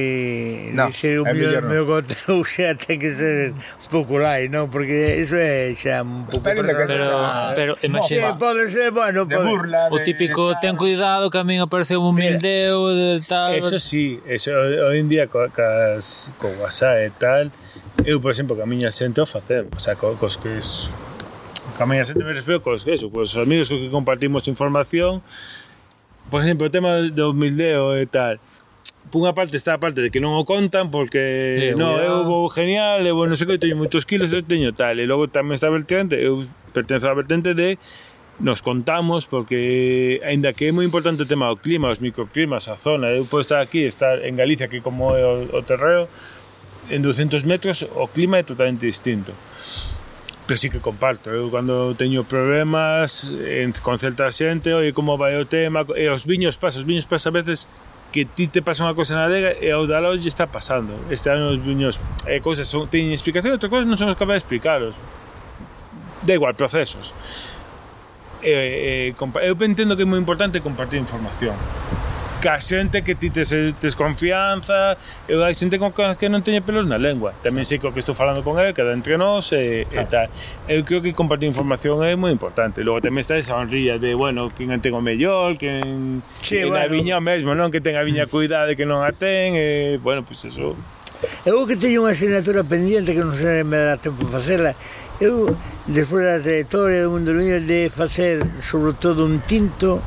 No, ser un é mellor no. meu goteu <laughs> xa ten que ser un pouco lai, non? Porque iso é xa un pouco... Pero, pero, pero, pero imagina... Sí, pode ser, bueno, pode... De burla, de, o típico, de, ten cuidado que a min apareceu un humildeu de tal... Eso sí, eso, hoy en día co, cas, co WhatsApp e tal eu, por exemplo, que a miña xente o facer, o sea, co, cos que es... Que a miña xente me refiro cos que eso, cos amigos cos que compartimos información, por exemplo, o tema do humildeo e tal, por unha parte está a parte de que non o contan porque sí, no, ya... eu vou genial, eu non sei que teño moitos kilos, eu teño tal, e logo tamén está a vertente, eu pertenzo á vertente de nos contamos porque aínda que é moi importante o tema do clima, os microclimas, a zona, eu podo estar aquí, estar en Galicia que como é o, o terreo, en 200 metros o clima é totalmente distinto pero sí que comparto. Eu cando teño problemas en, con certa xente, oi, como vai o tema, e os viños pasa, os viños pasa a veces que ti te pasa unha cousa na adega e ao dalo lle está pasando. Este ano os viños e cousas son, teñen explicación, outras cousas non son capaz de explicaros. Da igual, procesos. E, e, eu entendo que é moi importante compartir información ca xente que ti tes, tes confianza e hai xente con que non teñe pelos na lengua. Tamén sei que estou falando con ele queda entre nós e, claro. e tal. Eu creo que compartir información é moi importante. Logo tamén está esa honrilla de bueno quen ten o mellor quen, sí, quen bueno. a viña mesmo non? Que ten a viña cuidade que non a ten e bueno, pois pues eso. Eu que teño unha asignatura pendiente que non sei me dá tempo facela. Eu, despois da trayectoria do mundo do viño de facer sobre todo un tinto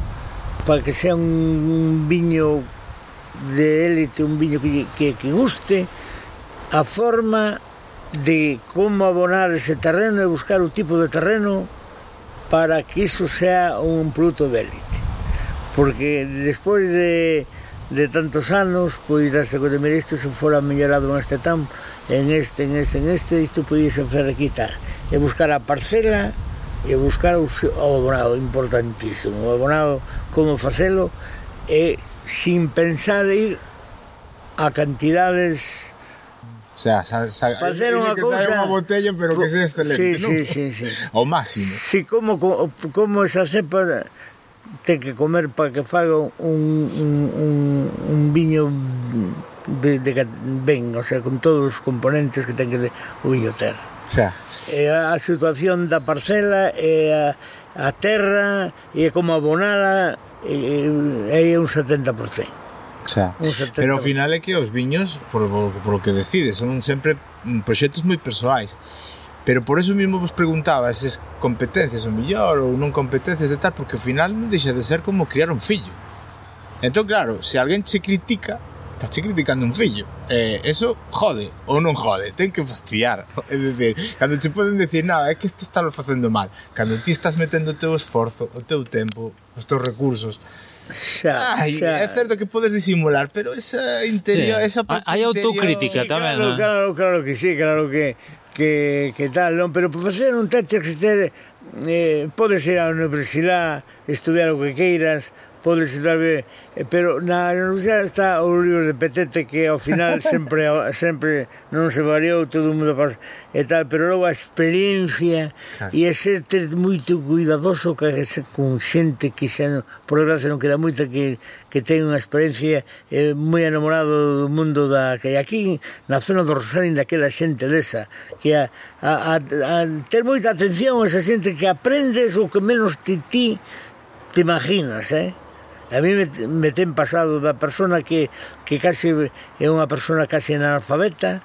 para que sea un viño de élite, un viño que, que, que guste, a forma de como abonar ese terreno e buscar o tipo de terreno para que iso sea un produto de élite. Porque despois de, de tantos anos, pois daste conta, mira, isto se fora mellorado en este tam, en este, en este, en este, isto podíase fer aquí tal. E buscar a parcela, e buscar o o abonado, importantísimo. O abonado, como facelo, e sin pensar ir a cantidades... O sea, sa, sa, facer unha cousa... Facer unha botella, pero que sea excelente, sí, non? Sí, sí, sí. <laughs> O máximo. Sí, como, como esa cepa ten que comer para que faga un, un, un, un viño de, de, ben, o sea, con todos os componentes que ten que ter o viño ter. Xa. E a situación da parcela e a, a terra e como abonala e, e, é un 70%. Xa. Pero ao final é que os viños, por, por, por o que decides, son sempre mm, proxectos moi persoais. Pero por eso mesmo vos preguntaba esas competencias, o mellor, ou non competencias de tal, porque ao final non deixa de ser como criar un fillo. Entón, claro, se alguén se critica, estás criticando un fillo. Eh, eso jode ou non jode, ten que fastidiar. É dicir, cando che poden decir, "Nada, é que isto está facendo mal." Cando ti estás metendo o teu esforzo, o teu tempo, os teus recursos, Xa, Ai, xa. É certo que podes disimular, pero esa interior, sí. esa parte Hai autocrítica interior, tamén, claro, ¿no? claro, claro que sí, claro que que, que tal, non? Pero para facer un tete que ter, eh, podes ir á universidade, estudiar o que queiras, pode estar ben, eh, pero na universidade está o libro de Petete que ao final <laughs> sempre sempre non se variou, todo o mundo pasa e tal, pero logo a experiencia claro. e a ser ter moito cuidadoso que se, con xente que xa non, por desgracia non queda moita que, que ten unha experiencia eh, moi enamorado do mundo da que aquí na zona do Rosarín daquela xente desa que a, a, a, a ter moita atención a esa xente que aprendes o que menos ti, ti te imaginas, eh? A mí me, me ten pasado da persona que, que case é unha persona case analfabeta,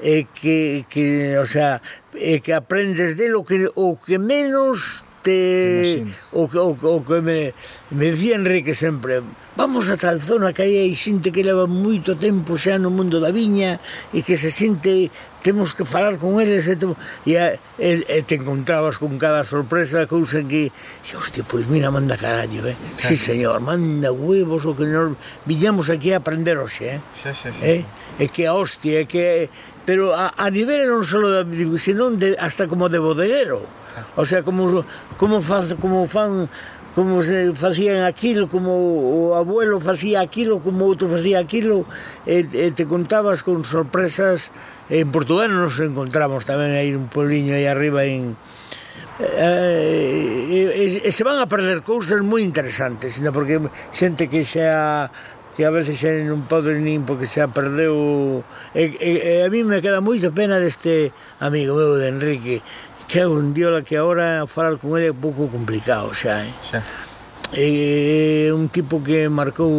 e que, que, o sea, e que aprendes de lo que, o que menos te... O, o, o que me, me decía Enrique sempre, vamos a tal zona que aí hai xente que leva moito tempo xa no mundo da viña e que se sente temos que falar con eles e, te, e, e, e te encontrabas con cada sorpresa cousa que e, hostia, pois mira, manda carallo eh? xa, sí, xa. señor, manda huevos o que nos viñamos aquí a aprender hoxe eh? Xa, xa, xa. Eh? é que a hostia é que pero a, a nivel non só da senón de, hasta como de bodeguero o sea, como como faz, como fan como se facían aquilo, como o abuelo facía aquilo, como outro facía aquilo, e, e te contabas con sorpresas en Portugal nos encontramos tamén aí un pueblinho aí arriba en eh, e, e, e se van a perder cousas moi interesantes, ainda porque xente que xa que a veces xa non pode nin porque xa perdeu e, e, e a mí me queda moito pena deste amigo meu de Enrique que é un diola que agora falar con ele é pouco complicado xa, eh? xa. É un tipo que marcou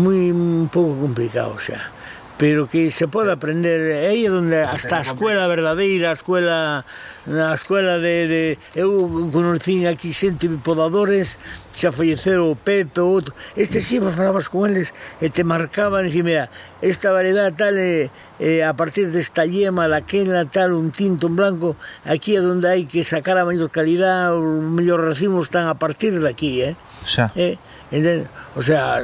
moi un pouco complicado xa pero que se pode aprender aí é onde hasta a escuela verdadeira, a escuela a escuela de, de eu conocín aquí xente podadores xa falleceu o Pepe o outro este si sí, falabas con eles e te marcaban e dicían, mira, esta variedade tal é, é a partir desta yema daquela tal, un tinto, un blanco aquí é onde hai que sacar a mellor calidad o mellor racimo están a partir daqui, eh? xa eh, entende? o sea,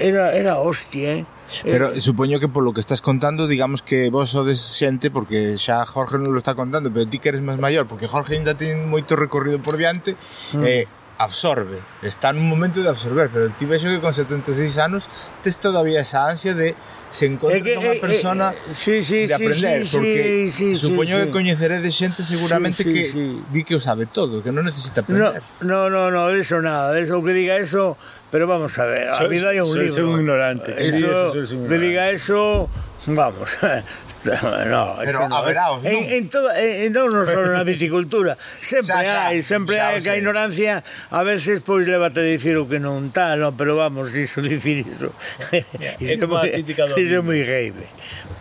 era, era hostia, eh? Pero eh, supoño que polo que estás contando, digamos que vos sodes xente, porque xa Jorge non lo está contando, pero ti que eres máis maior, porque Jorge ainda ten moito recorrido por diante, mm. eh, absorbe, está nun momento de absorber, pero ti vexo que con 76 anos tes todavía esa ansia de se encontra con unha eh, persona eh, eh, sí, sí, de aprender, sí, sí, porque sí, sí, supoño sí, que coñeceredes xente seguramente sí, sí, que sí. di que o sabe todo, que non necesita aprender. No, no, no, no eso nada, eso que diga eso Pero vamos a ver, a soy, vida hay un soy, libro. Soy un ignorante. Eso, sí, eso es un ignorante. Me diga eso, vamos. <laughs> No, pero no, averaos, ¿no? En, en, toda, en, no, no solo na <laughs> viticultura sempre xa, xa, hai, sempre xa, hai que a ignorancia a veces pois levate a dicir o que non tal, no, pero vamos, iso dicir iso. é como a do Iso é moi geibe.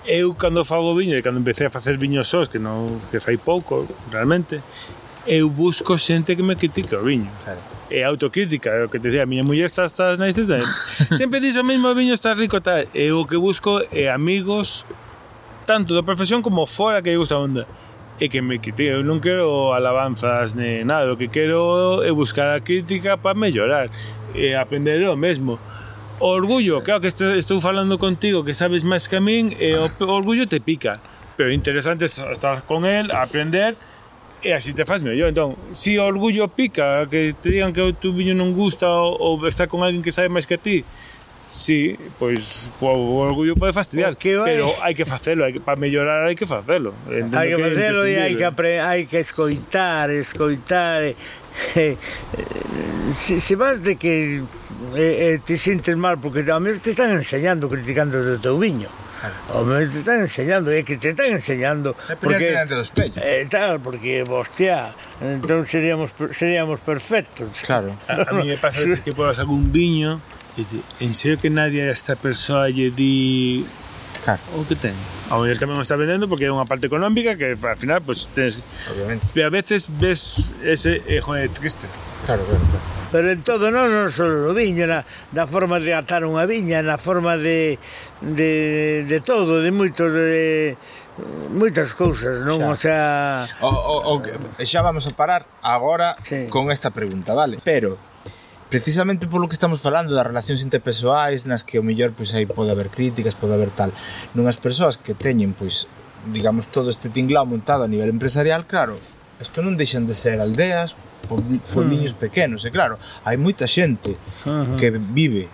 Eu cando fago viño e cando empecé a facer viños sós que non que fai pouco, realmente, eu busco xente que me critica o viño, sabe? E autocrítica é o que te decía miña muller está hasta as narices de sempre <laughs> dixo o mesmo o viño está rico tal e o que busco é amigos tanto da profesión como fora que lle gusta a onda e que me critique eu non quero alabanzas ne nada o que quero é buscar a crítica para mellorar e aprender o mesmo O orgullo, claro que este- estou falando contigo que sabes máis que a min e o, orgullo te pica pero interesante es estar con él, aprender E así te faz mellor. Entón, si o orgullo pica, que te digan que o tu viño non gusta ou, ou estar con alguén que sabe máis que ti, Sí, pois o orgullo pode fastidiar, que vai... pero hai que facelo, hai que para mellorar hai que facelo. Entendo hai que, facelo e hai que apre, hai que escoitar, escoitar. Eh, eh, se, se vas de que eh, eh, te sientes mal porque a mí te están enseñando criticando o teu viño. Home, te están enseñando, é que te están enseñando porque eh, tal, porque hostia, entón seríamos seríamos perfectos. Claro. A, a mí me pasa que podes algún viño e te, en serio que nadie a esta persoa lle di Claro. O que ten. A mellor tamén o está vendendo porque é unha parte económica que al final pues, tens... Obviamente. Pero a veces ves ese, eh, joder, triste. Claro, claro, claro. Pero en todo non, non só no viño, na, na forma de atar unha viña, na forma de, de, de todo, de moitos de, moitas cousas, non? Xa. O sea, o, o, o xa vamos a parar agora sí. con esta pregunta, vale? Pero precisamente polo que estamos falando das relacións interpessoais nas que o mellor pois aí pode haber críticas, pode haber tal, nunhas persoas que teñen pois digamos todo este tinglao montado a nivel empresarial, claro, isto non deixan de ser aldeas, puebliños uh pequenos, e claro, hai moita xente uh -huh. que vive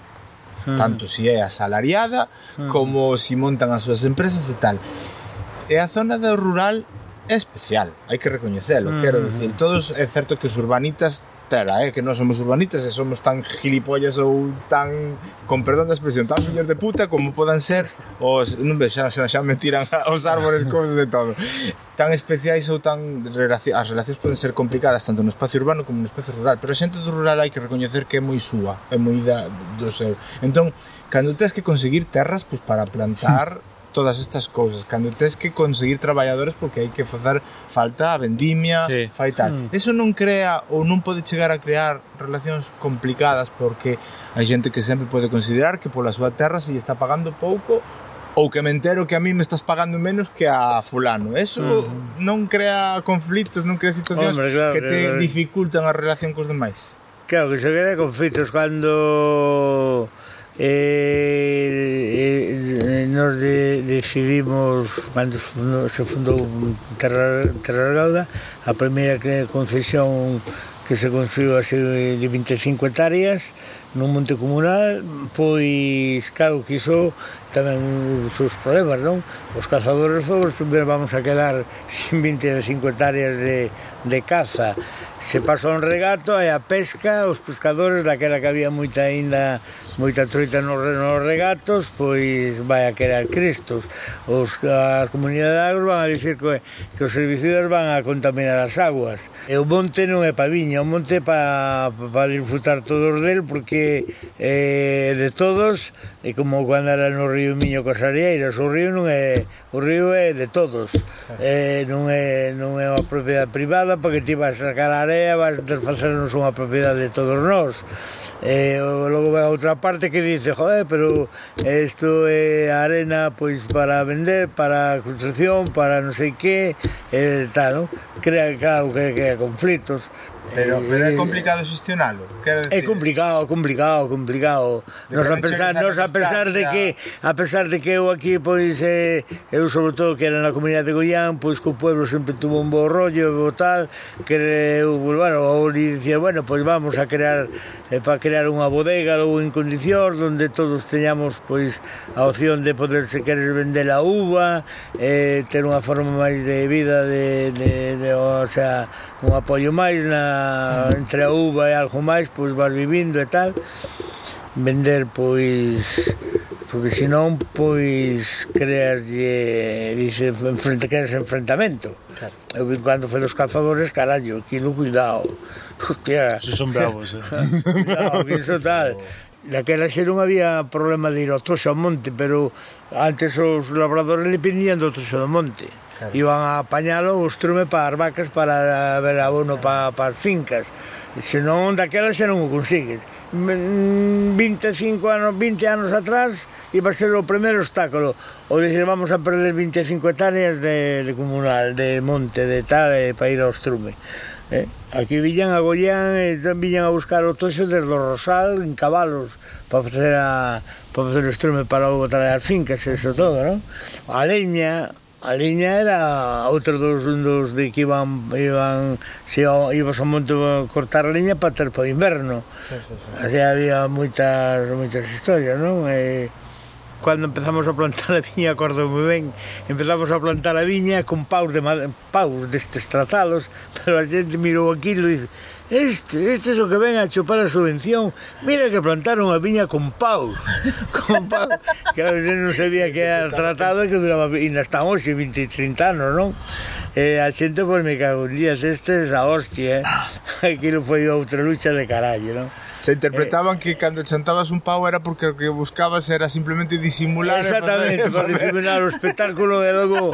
tanto si é asalariada como si montan as súas empresas e tal. E a zona do rural é especial, hai que recoñecelo, quero dicir, todos é certo que os urbanitas tela, eh? que non somos urbanitas e somos tan gilipollas ou tan, con perdón da expresión, tan fillos de puta como podan ser os, non ves, xa, xa, xa me tiran <laughs> os árbores cousas de todo tan especiais ou tan as relacións poden ser complicadas tanto no espacio urbano como no espacio rural pero a xente do rural hai que recoñecer que é moi súa é moi da, do seu entón, cando tens que conseguir terras pois, para plantar <laughs> todas estas cousas cando tes que conseguir traballadores porque hai que facer falta a vendimia sí. fai tal mm. eso non crea ou non pode chegar a crear relacións complicadas porque hai xente que sempre pode considerar que pola súa terra se lle está pagando pouco ou que me entero que a mí me estás pagando menos que a fulano eso mm. non crea conflitos non crea situacións Hombre, claro, que te claro. dificultan a relación cos demais claro que se crea conflitos cando eh, eh, nos de, decidimos cando se fundou Terra, Terra a primeira concesión que se construiu así de 25 hectáreas nun monte comunal pois claro que iso tamén os seus problemas non? Os cazadores fogos primeiro vamos a quedar <laughs> sin 25 hectáreas de, de caza. Se pasou un regato e a pesca os pescadores daquela que había moita aínda moita troita nos, nos regatos, pois vai a querer cristos. Os, as comunidades de agros van a dicir que, que os servicios van a contaminar as aguas. E o monte non é pa viña, o monte é pa, pa disfrutar todos del, porque eh, de todos, e como cando era no río Miño cos areiras, o río non é, o río é de todos. Eh, non, é, non é unha propiedade privada, porque ti vas a sacar a area, vas desfacernos unha propiedade de todos nós. E logo vai a outra parte que dice, joder, pero isto é arena pois para vender, para construcción, para non sei que, e tal, non? Crea, claro, que, que conflitos, Pero, eh, pero é eh, complicado xestionalo, quero decir. É complicado, complicado, complicado. De nos a pesar, nos a pesar de que a pesar de que eu aquí pois eh, eu sobre todo que era na comunidade de Goián, pois co pueblo sempre tuvo un bo rollo, o tal, que eu, bueno, ou dicía, bueno, pois vamos a crear eh, para crear unha bodega ou en condicións onde todos teñamos pois a opción de poderse querer vender a uva, eh, ter unha forma máis de vida de, de, de, de o sea, un apoio máis na, entre a uva e algo máis, pois vas vivindo e tal. Vender, pois, porque senón, pois, crearlle, dice, enfrente, creas enfrentamento. Claro. Eu vi cando foi dos cazadores, carallo, aquilo, cuidado. Hostia. Se son bravos, eh. <laughs> cuidado, que iso tal. Naquela xe non había problema de ir ao toxo ao monte, pero antes os labradores le pendían do toxo do monte claro. iban a apañalo o estrume para as vacas para ver abono para, para as fincas senón daquela xa non o consigues 25 mm, anos, 20 anos atrás iba a ser o primeiro obstáculo o dicir vamos a perder 25 hectáreas de, de comunal, de monte de tal, eh, para ir ao estrume eh? aquí viñan a Goián e eh, viñan a buscar o toxo desde o Rosal en cabalos para facer a, para facer o estrume para botar as fincas e eso todo, non? a leña A liña era outro dos un dos de que iban iban se ibas ao monte a cortar a liña para ter para o inverno. Sí, sí, sí. Así había moitas moitas historias, non? E cando empezamos a plantar a viña, acordo moi ben, empezamos a plantar a viña con paus de paus destes tratados, <laughs> pero a xente mirou aquilo e Este, este é o que ven a chupar a subvención. Mira que plantaron a viña con paus. <laughs> Con paus. Claro, eu non sabía que era tratado que duraba ainda están hoxe 20 30 anos, non? E eh, a xente, pois, me cago en días estes a hostia, eh? Ah. <laughs> Aquilo foi outra lucha de carallo, non? Se interpretaban eh, que cando chantabas un pau era porque o que buscabas era simplemente disimular ¿eh? Exactamente, <laughs> para, para disimular o espectáculo e algo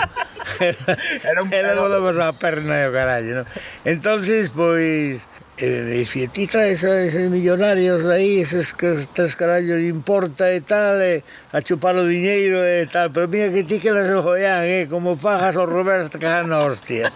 era, era, un, era algo da perna e o carallo, ¿no? Entonces, pois E dicía, ti traes a eses millonarios de aí, eses que tres carallos importa e tal, e a chupar o diñeiro e tal, pero mira que ti que las enjoian, eh, como fajas o Roberto na hostia.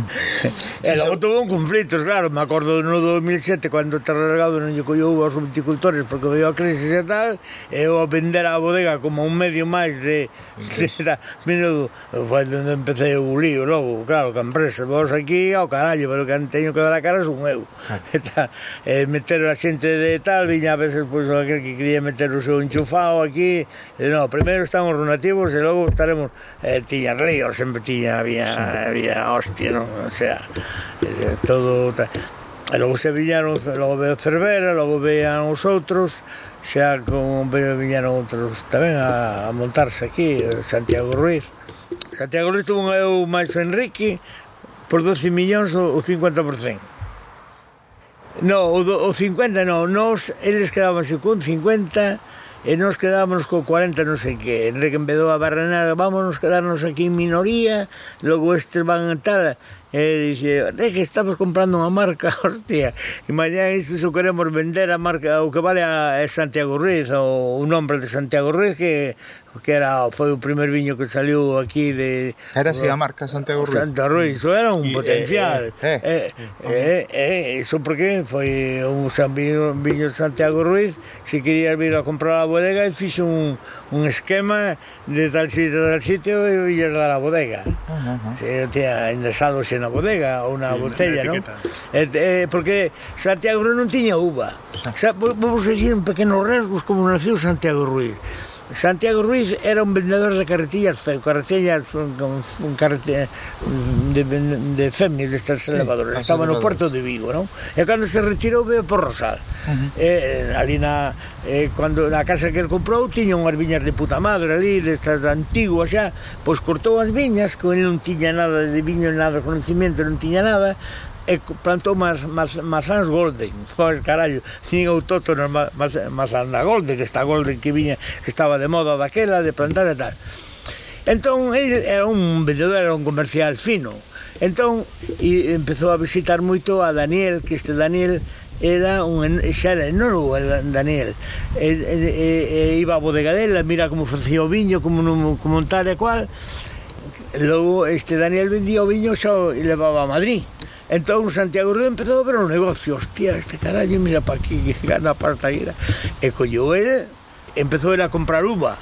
<laughs> e logo tuvo un conflitos, claro, me acordo no 2007, cando Terrargado non lle collou aos viticultores porque veio a crisis e tal, e eu a vender a bodega como un medio máis de... de da, menudo, foi onde empecé o lío logo, claro, que a empresa, vos aquí ao carallo, pero que teño que dar a cara son eu. Claro. <laughs> e eh, meter a xente de tal, viña a veces pois aquel que quería meter o seu enchufado aquí, e no, primeiro están os nativos e logo estaremos eh, tiña ríos, sempre tiña había había hostia, non? O sea, eh, todo ta... e logo se viñaron, logo veo Cervera, logo vean os outros, xa con viñaron outros tamén a, a montarse aquí, Santiago Ruiz. Santiago Ruiz tuvo un eu máis Enrique por 12 millóns o 50%. No, o, do, o 50 no, nos, eles quedábanse con 50 e nos quedábamos co 40 non sei que. Enrique a Barrenar, vámonos quedarnos aquí en minoría, logo estes van a tal, e dixe, é que estamos comprando unha marca, <laughs> hostia, e mañá iso so queremos vender a marca, o que vale a, Santiago Ruiz, o, o nombre de Santiago Ruiz, que que era foi o primer viño que saliu aquí de Era así a marca Santiago Ruiz. Santa Ruiz, eso era un y, eh, potencial. Eh, eh, eh, eh, eh, eso porque foi un San viño, viño Santiago Ruiz, se querías vir a comprar a bodega e fixo un, un esquema de tal sitio, tal sitio e villas dar a bodega. Uh -huh. Se, tía, endesado na bodega ou na sí, botella, non? Eh, eh, porque Santiago non tiña uva. Xa, vamos a seguir en pequenos rasgos como nació Santiago Ruiz. Santiago Ruiz era un vendedor de carretillas, carretillas con, con carretillas de, de féminas destas sí, elevadoras. Estaba no Porto de Vigo, non? E cando se retirou veo por Rosal. Uh -huh. Eh, ali na eh, cando na casa que el comprou tiña unhas viñas de puta madre ali, destas de antiguas xa, pois cortou as viñas, que el non tiña nada de viño, nada de conocimiento, non tiña nada, e plantou mas, mas, masans golden. Pois carallo, nin autóctonos mas, masans da golden que esta golden que viña que estaba de moda daquela de plantar e tal. Entón ele era un vendedor era un comercial fino. Entón e empezou a visitar moito a Daniel que este Daniel era un xa era enólogo Daniel. E, e, e, e iba a bodega dela mira como facía o viño como, non, como un tal e cual. Logo este Daniel vendía o viño xa e levaba a Madrid. Entón Santiago Río empezou a ver un negocio, hostia, este carallo, mira pa aquí, gana partaguera. E colleu el, empezou a comprar uva.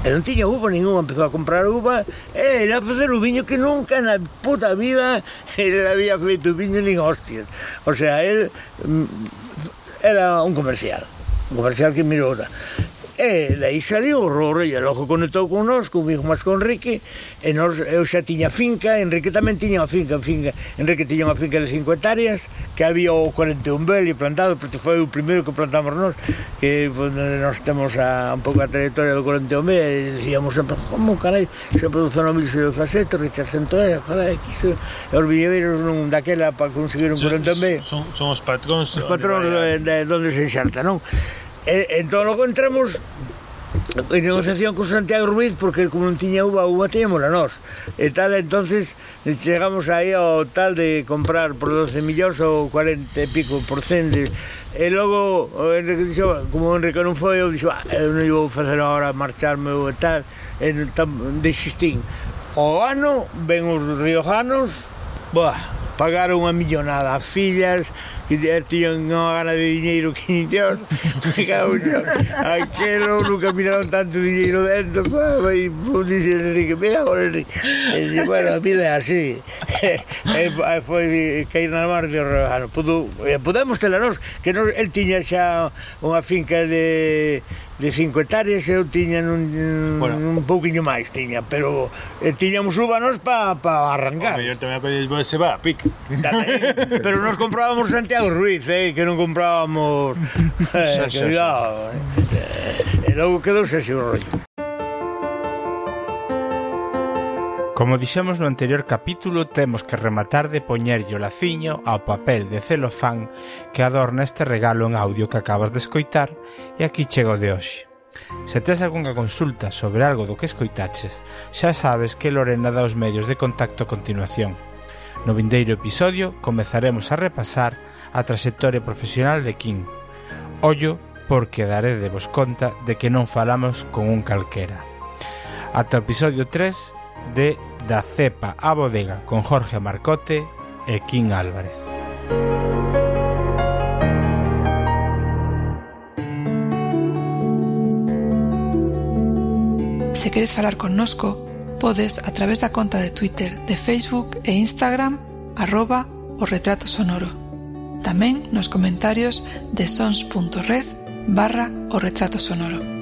E non tiña uva ninguna, empezou a comprar uva e era a facer o viño que nunca na puta vida ele había feito viño nin hostias. O sea, el mm, era un comercial, un comercial que mirou ora. E daí saliu o Rorro e logo conectou connosco, vivo máis con Enrique, e nos, eu xa tiña finca, Enrique tamén tiña unha finca, finca Enrique tiña unha finca de 5 hectáreas, que había o 41 beli plantado, porque foi o primeiro que plantamos nós, que foi onde nós temos a, un pouco a trayectoria do 41 beli, e dicíamos sempre, como carai, se produzou no 1617, Richard Centoé, carai, que iso, e os villaveiros non daquela para conseguir un 41 beli. Son, son os patróns, os patróns de, de, de, onde se xarta, non? E, entón logo entramos en negociación con Santiago Ruiz porque como non tiña uva, uva tiñamos a nós. E tal, entonces chegamos aí ao tal de comprar por 12 millóns ou 40 e pico por cento de, e logo o Enrique dixo, como o Enrique non foi eu dixo, ah, eu non vou facer agora marcharme ou tal, e tam, desistín o ano ven os riojanos boa, pagaron unha millonada as fillas e tían unha gana de diñeiro que ni Dios, <laughs> me cago yo. Aquelo nunca miraron tanto diñeiro dentro, pa, e pues, dice Enrique, mira agora Enrique. E dice, bueno, a así. e, e foi cair na mar de Rebajano. Pudo, eh, podemos tela nos, que nos, el tiña xa unha finca de de 5 hectáreas eu tiña un, bueno, un pouquiño máis tiña, pero eh, tiñamos úbanos para pa arrancar. O mellor tamén acolles vos se va pic. Tamén, <laughs> pero nos comprábamos Santiago Ruiz, eh, que non comprábamos <laughs> eh, xa, xa, xa. que. Cuidado, eh. eh, e logo quedou ese rollo. Como dixemos no anterior capítulo, temos que rematar de poñerlle o laciño ao papel de celofán que adorna este regalo en audio que acabas de escoitar e aquí chego de hoxe. Se tes algunha consulta sobre algo do que escoitaches, xa sabes que Lorena dá os medios de contacto a continuación. No vindeiro episodio comezaremos a repasar a traxectoria profesional de Kim. Ollo porque daré de vos conta de que non falamos con un calquera. Ata o episodio 3 de Da cepa a bodega con Jorge Marcote e Kim Álvarez. Se queres falar connosco, podes a través da conta de Twitter, de Facebook e Instagram arroba o retrato sonoro. Tamén nos comentarios de sons.red barra o retrato sonoro.